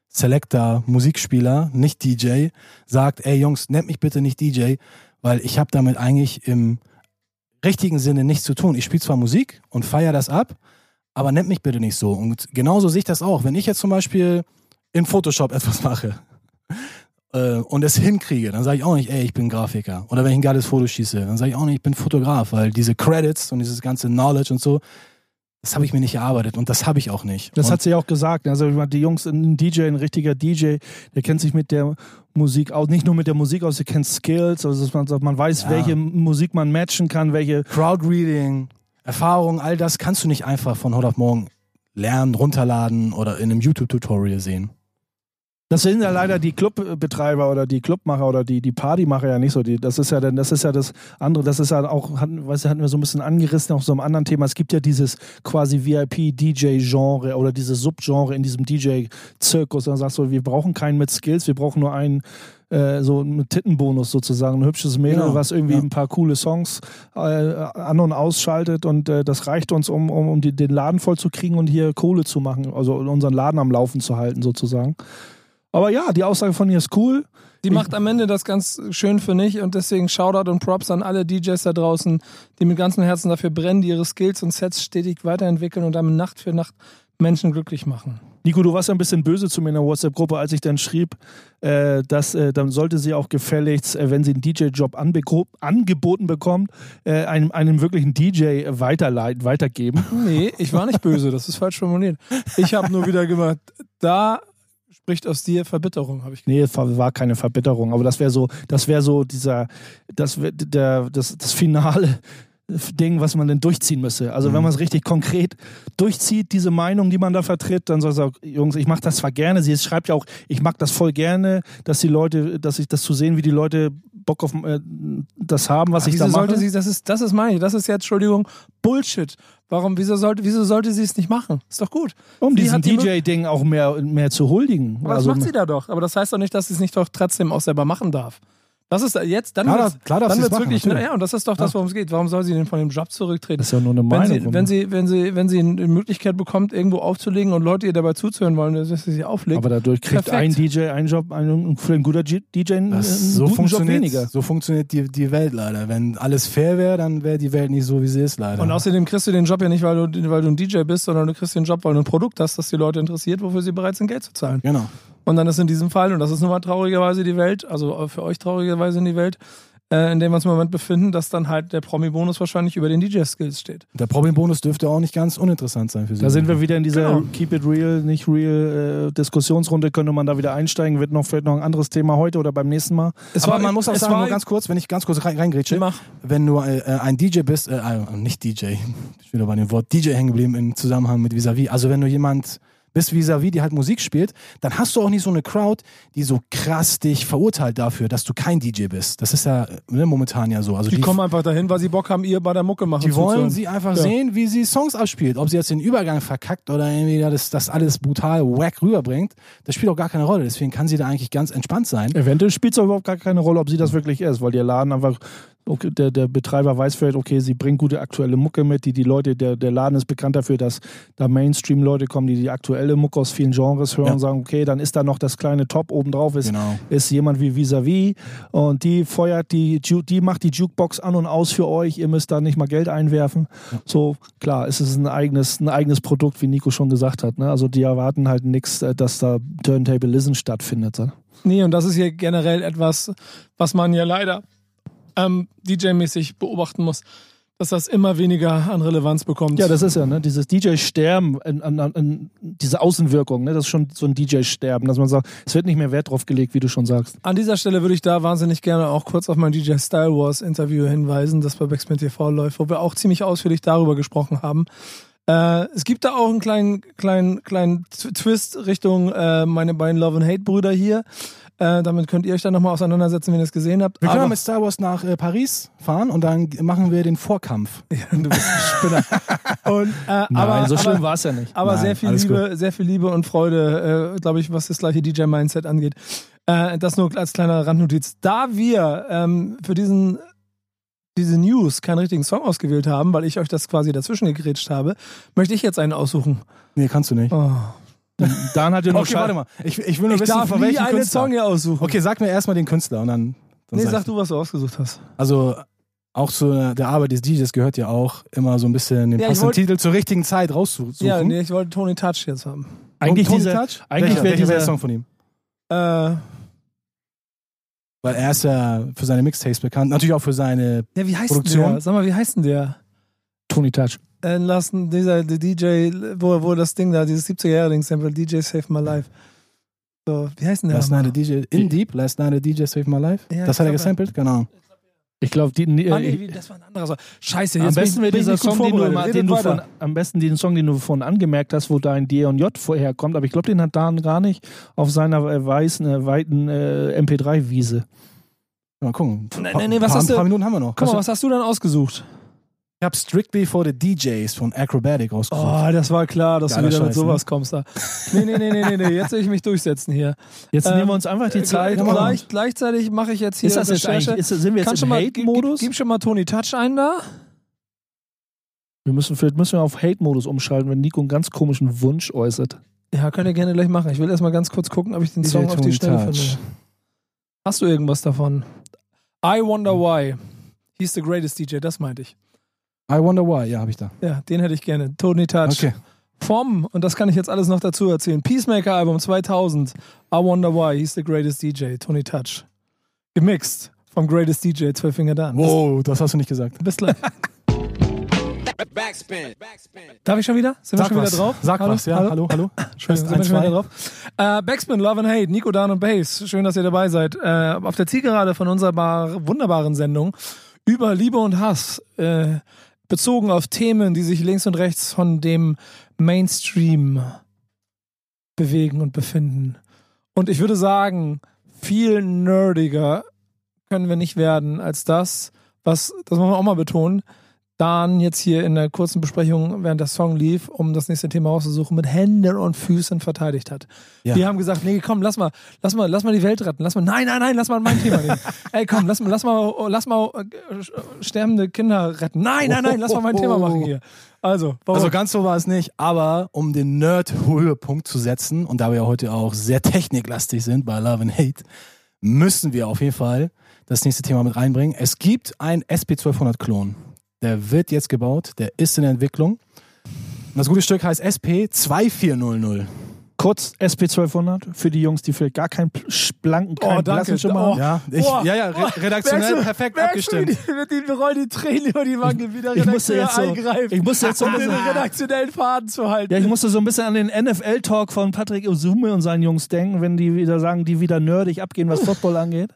Selector, Musikspieler, nicht DJ, sagt, ey Jungs, nennt mich bitte nicht DJ, weil ich habe damit eigentlich im richtigen Sinne nichts zu tun. Ich spiele zwar Musik und feiere das ab, aber nennt mich bitte nicht so. Und genauso sehe ich das auch. Wenn ich jetzt zum Beispiel in Photoshop etwas mache äh, und es hinkriege, dann sage ich auch nicht, ey, ich bin Grafiker. Oder wenn ich ein geiles Foto schieße, dann sage ich auch nicht, ich bin Fotograf, weil diese Credits und dieses ganze Knowledge und so, das habe ich mir nicht erarbeitet und das habe ich auch nicht. Das und hat sie ja auch gesagt. Also die Jungs, ein DJ, ein richtiger DJ, der kennt sich mit der Musik aus, nicht nur mit der Musik aus, der kennt Skills, also man, man weiß, Ja. welche Musik man matchen kann, welche. Crowdreading, Erfahrung, all das kannst du nicht einfach von heute auf morgen lernen, runterladen oder in einem YouTube-Tutorial sehen. Das sind ja leider die Clubbetreiber oder die Clubmacher oder die, die Partymacher ja nicht so. Die, das ist ja dann, das ist ja das andere, das ist ja auch, hatten, weißt du, hatten wir so ein bisschen angerissen, auch so einem anderen Thema. Es gibt ja dieses quasi VIP-DJ-Genre oder dieses Subgenre in diesem DJ-Zirkus. Dann sagst du, wir brauchen keinen mit Skills, wir brauchen nur einen äh, so einen Tittenbonus sozusagen, ein hübsches Mädel, Genau, was irgendwie ja. ein paar coole Songs äh, an- und ausschaltet und äh, das reicht uns, um, um, um die, den Laden voll zu kriegen und hier Kohle zu machen, also unseren Laden am Laufen zu halten sozusagen. Aber ja, die Aussage von ihr ist cool. Die macht am Ende das ganz schön für mich und deswegen Shoutout und Props an alle DJs da draußen, die mit ganzem Herzen dafür brennen, die ihre Skills und Sets stetig weiterentwickeln und damit Nacht für Nacht Menschen glücklich machen. Nico, du warst ja ein bisschen böse zu mir in der WhatsApp-Gruppe, als ich dann schrieb, äh, dass äh, dann sollte sie auch gefälligst, äh, wenn sie einen DJ-Job anbeko- angeboten bekommt, äh, einem, einem wirklichen DJ weiterleiten, weitergeben. Nee, ich war nicht böse, das ist falsch formuliert. Ich habe nur wieder gemacht, da spricht aus dir Verbitterung, habe ich Nee, es war war keine Verbitterung, aber das wäre so, das wäre so dieser, das wär, der, das, das finale Ding, was man denn durchziehen müsse. Also wenn man es richtig konkret durchzieht, diese Meinung, die man da vertritt, dann soll sagen, Jungs, ich mache das zwar gerne, sie schreibt ja auch, ich mag das voll gerne, dass die Leute, dass ich das zu sehen, wie die Leute Bock auf äh, das haben, was ich wieso da mache. sollte sie, das ist, das ist meine, das ist jetzt, Entschuldigung, Bullshit. Warum, wieso sollte, wieso sollte sie es nicht machen? Ist doch gut. um Sie diesem hat die Mö- DJ-Ding auch mehr, mehr zu huldigen. Aber also, das macht sie da doch. Aber das heißt doch nicht, dass sie es nicht doch trotzdem auch selber machen darf. Das ist jetzt, dann Klar, wird's, klar dann wird's machen, wirklich, natürlich. naja, und das ist doch das, worum es geht. Warum soll sie denn von dem Job zurücktreten? das ist ja nur eine Wenn Meinung. sie, wenn sie, wenn sie, wenn sie eine Möglichkeit bekommt, irgendwo aufzulegen und Leute ihr dabei zuzuhören wollen, dass sie sie auflegt. aber dadurch kriegt Perfekt. ein DJ einen Job, einen, für ein guter DJ einen, Das, einen so, guten Job funktioniert, weniger. so funktioniert die, die Welt leider. Wenn alles fair wäre, dann wäre die Welt nicht so, wie sie ist leider. und außerdem kriegst du den Job ja nicht, weil du, weil du ein DJ bist, sondern du kriegst den Job, weil du ein Produkt hast, das die Leute interessiert, wofür sie bereit sind, Geld zu zahlen. genau. Und dann ist in diesem Fall, und das ist nun mal traurigerweise die Welt, also für euch traurigerweise in die Welt, äh, in der wir uns im Moment befinden, dass dann halt der Promi-Bonus wahrscheinlich über den DJ-Skills steht. Der Problem-Bonus dürfte auch nicht ganz uninteressant sein für sie. Da sind wir wieder in dieser Genau. Keep It Real, nicht Real äh, Diskussionsrunde. Könnte man da wieder einsteigen? Wird noch vielleicht noch ein anderes Thema heute oder beim nächsten Mal? Es Aber war- man muss auch sagen, nur ganz kurz, wenn ich ganz kurz rein, reingrätsche, Mach. wenn du äh, äh, ein DJ bist, äh, äh, nicht DJ, ich bin wieder bei dem Wort DJ hängen geblieben im Zusammenhang mit Vis-a-vis. Also wenn du jemand bist Vis-a-vis, die halt Musik spielt, dann hast du auch nicht so eine Crowd, die so krass dich verurteilt dafür, dass du kein DJ bist. Das ist ja ne, momentan ja so. Also Die, die, kommen einfach dahin, weil sie Bock haben, ihr bei der Mucke machen die zu wollen hören. sie einfach Ja. sehen, wie sie Songs abspielt. Ob sie jetzt den Übergang verkackt oder irgendwie das, das alles brutal wack rüberbringt, das spielt auch gar keine Rolle. Deswegen kann sie da eigentlich ganz entspannt sein. Eventuell spielt es auch überhaupt gar keine Rolle, ob sie das wirklich ist, weil der Laden einfach, okay, der, der Betreiber weiß vielleicht, okay, sie bringt gute aktuelle Mucke mit, die die Leute, der, der Laden ist bekannt dafür, dass da Mainstream-Leute kommen, die die aktuelle Mucke aus vielen Genres hören Ja. und sagen, okay, dann ist da noch das kleine Top oben drauf, ist, Genau. ist jemand wie Vis-a-vis und die feuert die, die macht die Jukebox an und aus für euch, ihr müsst da nicht mal Geld einwerfen. So, klar, es ist ein eigenes, ein eigenes Produkt, wie Nico schon gesagt hat. Ne? Also die erwarten halt nichts, äh, dass da Turntablism stattfindet. So. Nee, und das ist ja generell etwas, was man ja leider ähm, DJ-mäßig beobachten muss, dass das immer weniger an Relevanz bekommt. Ja, das ist ja, ne? Dieses DJ-Sterben, diese Außenwirkung, ne? Das ist schon so ein DJ-Sterben, dass man sagt, es wird nicht mehr Wert drauf gelegt, wie du schon sagst. An dieser Stelle würde ich da wahnsinnig gerne auch kurz auf mein DJ Style Wars Interview hinweisen, das bei Backspin TV läuft, wo wir auch ziemlich ausführlich darüber gesprochen haben. Äh, es gibt da auch einen kleinen, kleinen, kleinen Tw- Twist Richtung äh, meine beiden Love and Hate Brüder hier. Äh, damit könnt ihr euch dann nochmal auseinandersetzen, wenn ihr es gesehen habt. Wir können Aber- mal mit Star Wars nach äh, Paris fahren und dann machen wir den Vorkampf. du bist ein Spinner. Und, äh, Nein, aber, so schlimm war es ja nicht. aber Nein, sehr viel Liebe, sehr viel Liebe und Freude, äh, glaube ich, was das gleiche DJ-Mindset angeht. Äh, das nur als kleiner Randnotiz. Da wir ähm, für diesen diese News keinen richtigen Song ausgewählt haben, weil ich euch das quasi dazwischen gegrätscht habe, möchte ich jetzt einen aussuchen. Nee, kannst du nicht. Oh. Dan hat ja nur Okay, warte mal. Ich, ich will nur Ich wissen, darf von nie welchem einen Künstler. Song hier aussuchen. Okay, sag mir erstmal den Künstler und dann. dann nee, sag du, was du ausgesucht hast. Also auch zu der Arbeit des DJs gehört ja auch immer so ein bisschen den Ja, passenden wollt- Titel zur richtigen Zeit rauszusuchen. Ja, nee, ich wollte Tony Touch jetzt haben. eigentlich Tony dieser, Touch? eigentlich welcher, wäre dieser- Song von ihm? Äh, Weil er ist ja für seine Mixtapes bekannt, natürlich auch für seine. ja, wie heißt Produktion? der? Sag mal, wie heißt denn der? Tony Touch. Äh, lassen, dieser der DJ, wo, wo das Ding da, dieses 70er-Jahre-Ding-Sample, DJ Save My Life. So, wie heißt denn der? Last? Night a DJ in Deep, Last Night a DJ Save My Life. Ja, das hat er gesampelt, genau. Ich glaube, die, äh, Ah, nee, das war ein anderer Song. Scheiße, am jetzt besten bin dieser Song, den du, mal, den du von, am besten den Song, den du vorhin angemerkt hast, wo dein D und J vorherkommt, aber ich glaube, den hat Dan gar nicht auf seiner äh, weißen, äh, weiten äh, MP3-Wiese. Mal gucken. Nee, Pa- nee, was paar, hast du- paar Minuten haben wir noch. Guck mal, was hast du dann ausgesucht? Ich habe Strictly for the DJs von Acrobatic rausgesucht. Oh, das war klar, dass Geiler du wieder mit Scheiß, sowas kommst. Da. Nee, nee, nee, nee, nee, nee, jetzt will ich mich durchsetzen hier. Jetzt Ähm, nehmen wir uns einfach die Äh, Zeit. gleich, gleich, gleichzeitig mache ich jetzt hier ist das jetzt Recherche. eigentlich, ist, sind wir jetzt Kannst im mal, gib, Hate-Modus? gib schon mal Tony Touch ein da. Wir müssen, vielleicht müssen wir auf Hate-Modus umschalten, wenn Nico einen ganz komischen Wunsch äußert. Ja, könnt ihr gerne gleich machen. Ich will erstmal ganz kurz gucken, ob ich den DJ Song auf die Tony Schnelle Touch. finde. Hast du irgendwas davon? I Wonder Why. He's the greatest DJ, das meinte ich. I Wonder Why, ja, habe ich da. Ja, den hätte ich gerne. Tony Touch. Okay. Vom, und das kann ich jetzt alles noch dazu erzählen, Peacemaker Album 2000. I Wonder Why. He's the greatest DJ. Tony Touch. Gemixt vom Greatest DJ, 12 Finger Dan. Wow, das hast du nicht gesagt. Bis, gleich. Backspin. Backspin. Darf ich schon wieder? Sind wir Sag schon was. wieder drauf? Sag was, ja. Hallo, hallo. Entschuldigung, sind Eins, wir schon wieder drauf? Äh, Backspin, Love and Hate, Nico, Dan und Bass. Schön, dass ihr dabei seid. Äh, auf der Zielgerade von unserer bar- wunderbaren Sendung über Liebe und Hass, äh, bezogen auf Themen, die sich links und rechts von dem Mainstream bewegen und befinden. Und ich würde sagen, viel nerdiger können wir nicht werden als das, was, das muss man auch mal betonen, Dan jetzt hier in der kurzen Besprechung, während der Song lief, um das nächste Thema auszusuchen, mit Händen und Füßen verteidigt hat. Ja. Wir haben gesagt, nee, komm, lass mal, lass mal, lass mal die Welt retten. Lass mal, nein, nein, nein, lass mal mein Thema nehmen. Ey, komm, lass mal, lass mal, lass mal äh, sterbende Kinder retten. Nein, nein, nein, lass mal mein Thema machen hier. Also, warum? Also ganz so war es nicht, aber um den Nerd-Höhepunkt zu setzen, und da wir ja heute auch sehr techniklastig sind bei Love and Hate, müssen wir auf jeden Fall das nächste Thema mit reinbringen. Es gibt einen SP1200-Klon. Der wird jetzt gebaut, der ist in Entwicklung. Und das gute Stück heißt SP2400. Kurz SP1200 für die Jungs, die vielleicht gar keinen blanken, keinen Oh, danke. blassen Schimmer Oh. haben. Ja, ich, Boah. ja, ja, re redaktionell du- perfekt merkst du, abgestimmt. Die, die, wir rollen die Tränen über die Wange, wie der ich musste jetzt so- eingreift, ich musste jetzt so ein um den bisschen- redaktionellen Faden zu halten. Ja, ich musste so ein bisschen an den NFL-Talk von Patrick Osume und seinen Jungs denken, wenn die wieder sagen, die wieder nerdig abgehen, was Football angeht.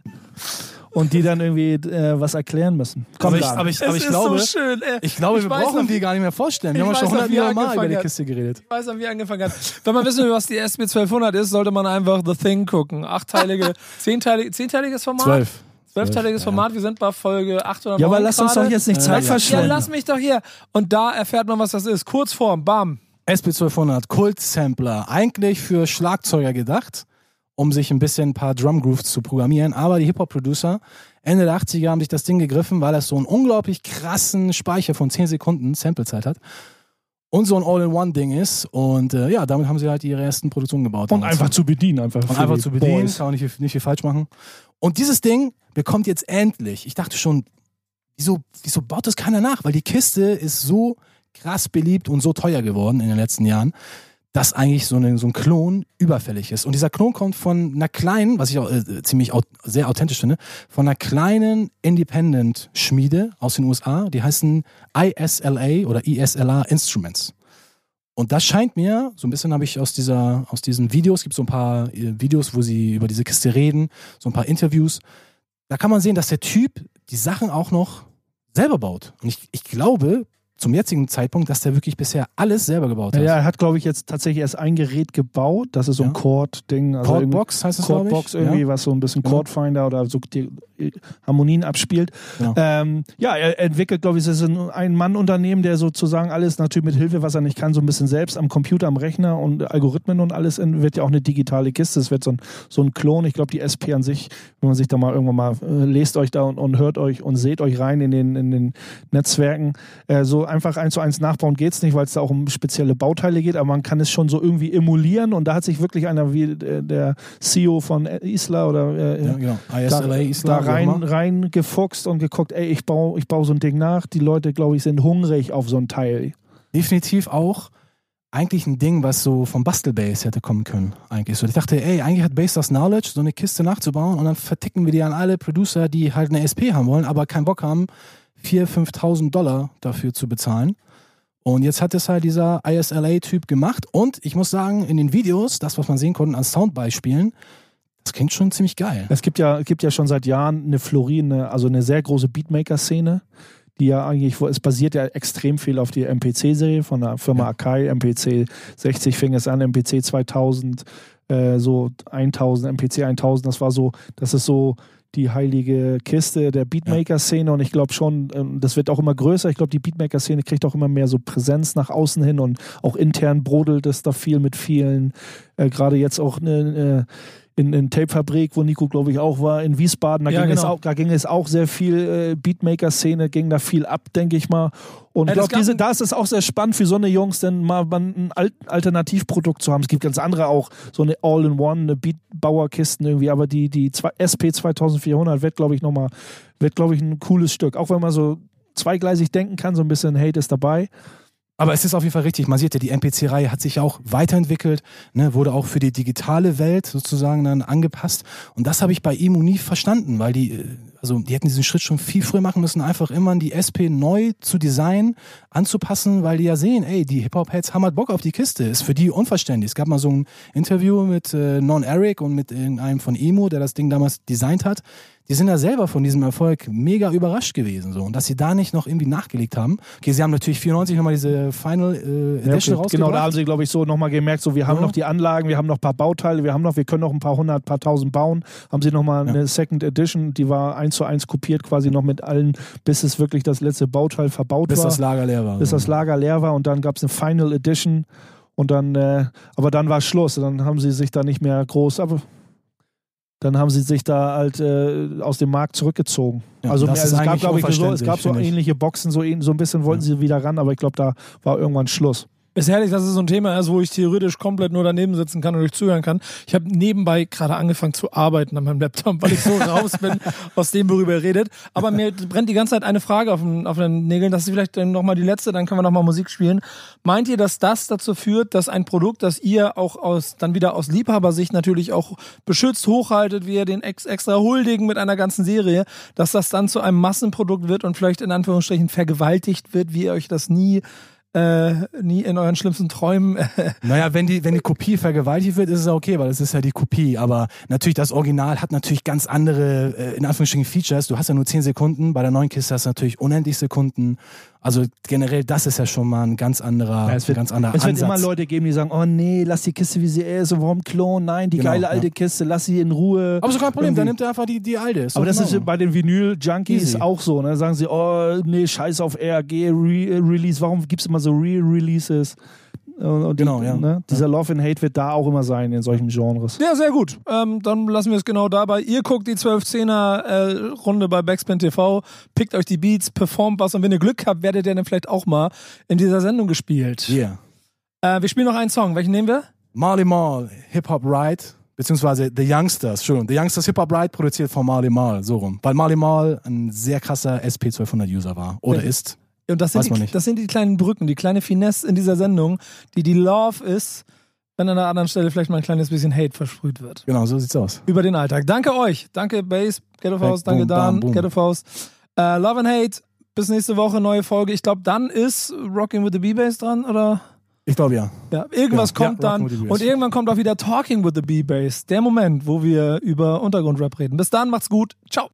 Und die dann irgendwie äh, was erklären müssen. Komm, aber ich, aber ich, aber ich ist glaube, so schön. Ey. ich glaube, wir weiß brauchen noch, die gar nicht mehr vorstellen. Wir haben schon weiß noch, 100 wie er Mal über die. Kiste geredet. Ich weiß noch, wie angefangen hat. Wenn man wissen will, was die SB 1200 ist, sollte man einfach The Thing gucken. Achtteilige, zehnteilige, zehnteiliges Format? Zwölf. Zwölfteiliges Ja. Format. Wir sind bei Folge 8 oder ja, aber 9 lass uns doch jetzt nicht Äh, Zeit ja. Ja, verschwenden. lass mich doch hier. Und da erfährt man, was das ist. Kurzform, bam. SP1200 Kult-Sampler, eigentlich für Schlagzeuger gedacht, um sich ein bisschen ein paar Drumgrooves zu programmieren, aber die Hip-Hop-Producer Ende der 80er haben sich das Ding gegriffen, weil das so einen unglaublich krassen Speicher von 10 Sekunden Samplezeit hat und so ein All-in-One-Ding ist und äh, ja, damit haben sie halt ihre ersten Produktionen gebaut. Und einfach zu bedienen. Einfach, und einfach zu bedienen, Boys. kann man nicht, viel- nicht viel falsch machen. Und dieses Ding bekommt jetzt endlich, ich dachte schon, wieso, wieso baut das keiner nach? Weil die Kiste ist so krass beliebt und so teuer geworden in den letzten Jahren, dass eigentlich so, eine, so ein Klon überfällig ist. Und dieser Klon kommt von einer kleinen, was ich auch äh, ziemlich au sehr authentisch finde, von einer kleinen Independent-Schmiede aus den USA, die heißen ISLA oder ISLA Instruments. Und das scheint mir, so ein bisschen habe ich aus dieser, aus diesen Videos, gibt so ein paar äh, Videos, wo sie über diese Kiste reden, so ein paar Interviews. Da kann man sehen, dass der Typ die Sachen auch noch selber baut. Und ich, ich glaube, zum jetzigen Zeitpunkt, dass der wirklich bisher alles selber gebaut hat. Ja, er hat, glaube ich, jetzt tatsächlich erst ein Gerät gebaut. Das ist so ein Ja. Chord-Ding. Also Chordbox heißt es, glaube ich. Chordbox irgendwie, Ja. was so ein bisschen Ja. Chordfinder oder so die äh, Harmonien abspielt. Genau. Ähm, ja, er entwickelt, glaube ich, es ist ein Ein-Mann-Unternehmen, der sozusagen alles natürlich mit Hilfe, was er nicht kann, so ein bisschen selbst am Computer, am Rechner und Algorithmen und alles in, wird ja auch eine digitale Kiste. Es wird so ein, so ein Klon. Ich glaube, die SP an sich, wenn man sich da mal irgendwann mal äh, lest euch da und, und hört euch und seht euch rein in den, in den Netzwerken, äh, so einfach eins zu eins nachbauen geht's nicht, weil es da auch um spezielle Bauteile geht, aber man kann es schon so irgendwie emulieren und da hat sich wirklich einer wie äh, der CEO von Isla oder äh, Ja, genau. da, ISLA, Islam, da rein, rein gefuchst und geguckt, ey, ich baue ich bau so ein Ding nach. Die Leute, glaube ich, sind hungrig auf so ein Teil. definitiv auch eigentlich ein Ding, was so vom Bastelbase hätte kommen können. Eigentlich so. Ich dachte, ey, eigentlich hat Base das Knowledge, so eine Kiste nachzubauen und dann verticken wir die an alle Producer, die halt eine SP haben wollen, aber keinen Bock haben, 4.000, 5.000 Dollar dafür zu bezahlen. Und jetzt hat es halt dieser ISLA-Typ gemacht und ich muss sagen, in den Videos, das, was man sehen konnte an Soundbeispielen, das klingt schon ziemlich geil. Es gibt ja, gibt ja schon seit Jahren eine florierende, also eine sehr große Beatmaker-Szene, die ja eigentlich, wo- es basiert ja extrem viel auf die MPC-Serie von der Firma Ja. Akai. MPC 60 fing es an, MPC 2000, äh, so 1000, MPC 1000, das war so, das ist so die heilige Kiste der Beatmaker-Szene und ich glaube schon, ähm, das wird auch immer größer. Ich glaube, die Beatmaker-Szene kriegt auch immer mehr so Präsenz nach außen hin und auch intern brodelt es da viel mit vielen. Äh, Gerade jetzt auch eine, äh, in, in Tape-Fabrik, wo Nico, glaube ich, auch war, in Wiesbaden. Da, Ja, ging, es genau. auch, da ging es auch sehr viel äh, Beatmaker-Szene, ging da viel ab, denke ich mal. Und Ja, ich das glaube, da ist es auch sehr spannend für so eine Jungs, denn mal ein Al Alternativprodukt zu haben. Es gibt ganz andere auch, so eine All-in-One, eine Beatbauer-Kisten irgendwie, aber die, die SP 2400 wird, glaube ich, nochmal, wird, glaube ich, ein cooles Stück. Auch wenn man so zweigleisig denken kann, so ein bisschen Hate ist dabei. Aber es ist auf jeden Fall richtig. Man sieht ja, die MPC-Reihe hat sich auch weiterentwickelt, ne, wurde auch für die digitale Welt sozusagen dann angepasst. Und das habe ich bei Emu nie verstanden, weil die, äh, also die hätten diesen Schritt schon viel früher machen müssen, einfach immer die SP neu zu designen, anzupassen, weil die ja sehen, ey, die Hip-Hop-Heads haben halt Bock auf die Kiste. Ist für die unverständlich. Es gab mal so ein Interview mit äh, Non Eric und mit irgendeinem von Emo, der das Ding damals designt hat. Die sind ja selber von diesem Erfolg mega überrascht gewesen. So. Und dass sie da nicht noch irgendwie nachgelegt haben. Okay, sie haben natürlich 94 nochmal diese Final äh, Ja, Edition okay. rausgebracht. Genau, da haben sie, glaube ich, so nochmal gemerkt, so wir haben Ja. noch die Anlagen, wir haben noch ein paar Bauteile, wir haben noch, wir können noch ein paar hundert, paar tausend bauen. Haben sie nochmal Ja. eine Second Edition, die war eins zu eins kopiert, quasi noch mit allen, bis es wirklich das letzte Bauteil verbaut bis war. das Lager leer war. bis das Lager leer war und dann gab es eine Final Edition und dann, äh, aber dann war Schluss. Dann haben sie sich da nicht mehr groß, aber dann haben sie sich da halt äh, aus dem Markt zurückgezogen. Ja, also mehr, es gab, ich, so, es gab so ähnliche Boxen, so, so ein bisschen wollten sie wieder ran, aber ich glaube, da war irgendwann Schluss. Ist herrlich, dass es so ein Thema ist, wo ich theoretisch komplett nur daneben sitzen kann und euch zuhören kann. Ich habe nebenbei gerade angefangen zu arbeiten an meinem Laptop, weil ich so raus bin aus dem, worüber ihr redet. Aber mir brennt die ganze Zeit eine Frage auf den, auf den Nägeln. Das ist vielleicht nochmal die letzte, dann können wir nochmal Musik spielen. Meint ihr, dass das dazu führt, dass ein Produkt, das ihr auch aus, dann wieder aus Liebhabersicht natürlich auch beschützt, hochhaltet, wie ihr den ex extra huldigen mit einer ganzen Serie, dass das dann zu einem Massenprodukt wird und vielleicht in Anführungsstrichen vergewaltigt wird, wie ihr euch das nie äh, nie in euren schlimmsten Träumen. Äh, Naja, wenn die, wenn die Kopie vergewaltigt wird, ist es ja okay, weil es ist ja die Kopie. Aber natürlich, das Original hat natürlich ganz andere, äh, in Anführungsstrichen, Features. Du hast ja nur 10 Sekunden, bei der neuen Kiste hast du natürlich unendlich Sekunden. Also generell, das ist ja schon mal ein ganz anderer, Ja, es wird- ganz anderer Es wird Ansatz. immer Leute geben, die sagen, oh nee, lass die Kiste wie sie ist und warum Klon? Nein, die Genau, geile ja. alte Kiste, lass sie in Ruhe. aber so kein Problem, dann nimmt er einfach die, die alte. Ist Aber das ist genau. bei den Vinyl-Junkies auch so. Ne? Sagen sie, oh nee, scheiß auf RG, Re-Release, warum gibt es immer so Re-Releases? Und, Genau, die, ja. Ne? Dieser Love and Hate wird da auch immer sein in solchen Genres. ja, sehr gut. Ähm, dann lassen wir es genau dabei. Ihr guckt die 12-10er-Runde bei Backspin TV, pickt euch die Beats, performt was und wenn ihr Glück habt, werdet ihr dann vielleicht auch mal in dieser Sendung gespielt. Yeah. Äh, wir spielen noch einen Song. Welchen nehmen wir? Marley Marl, Hip Hop Ride, beziehungsweise The Youngsters, schon. The Youngsters Hip Hop Ride produziert von Marley Marl, so rum. Weil Marley Marl ein sehr krasser SP1200-User war. Oder Ja. ist. Und das sind, die, das sind die kleinen Brücken, die kleine Finesse in dieser Sendung, die die Love ist wenn an der anderen Stelle vielleicht mal ein kleines bisschen Hate versprüht wird. Genau, so sieht's aus. Über den Alltag. Danke euch. Danke Base, Ghetto Faust, danke Boom, Dan. Ghetto Faust. Äh, Love and Hate. Bis nächste Woche, neue Folge. Ich glaube, dann ist Rocking with the B-Bass dran, oder? Ich glaube ja. Ja, irgendwas Ja, kommt ja, dann. Und irgendwann kommt auch wieder Talking with the B-Bass. Der Moment, wo wir über Untergrundrap reden. Bis dann, macht's gut. Ciao.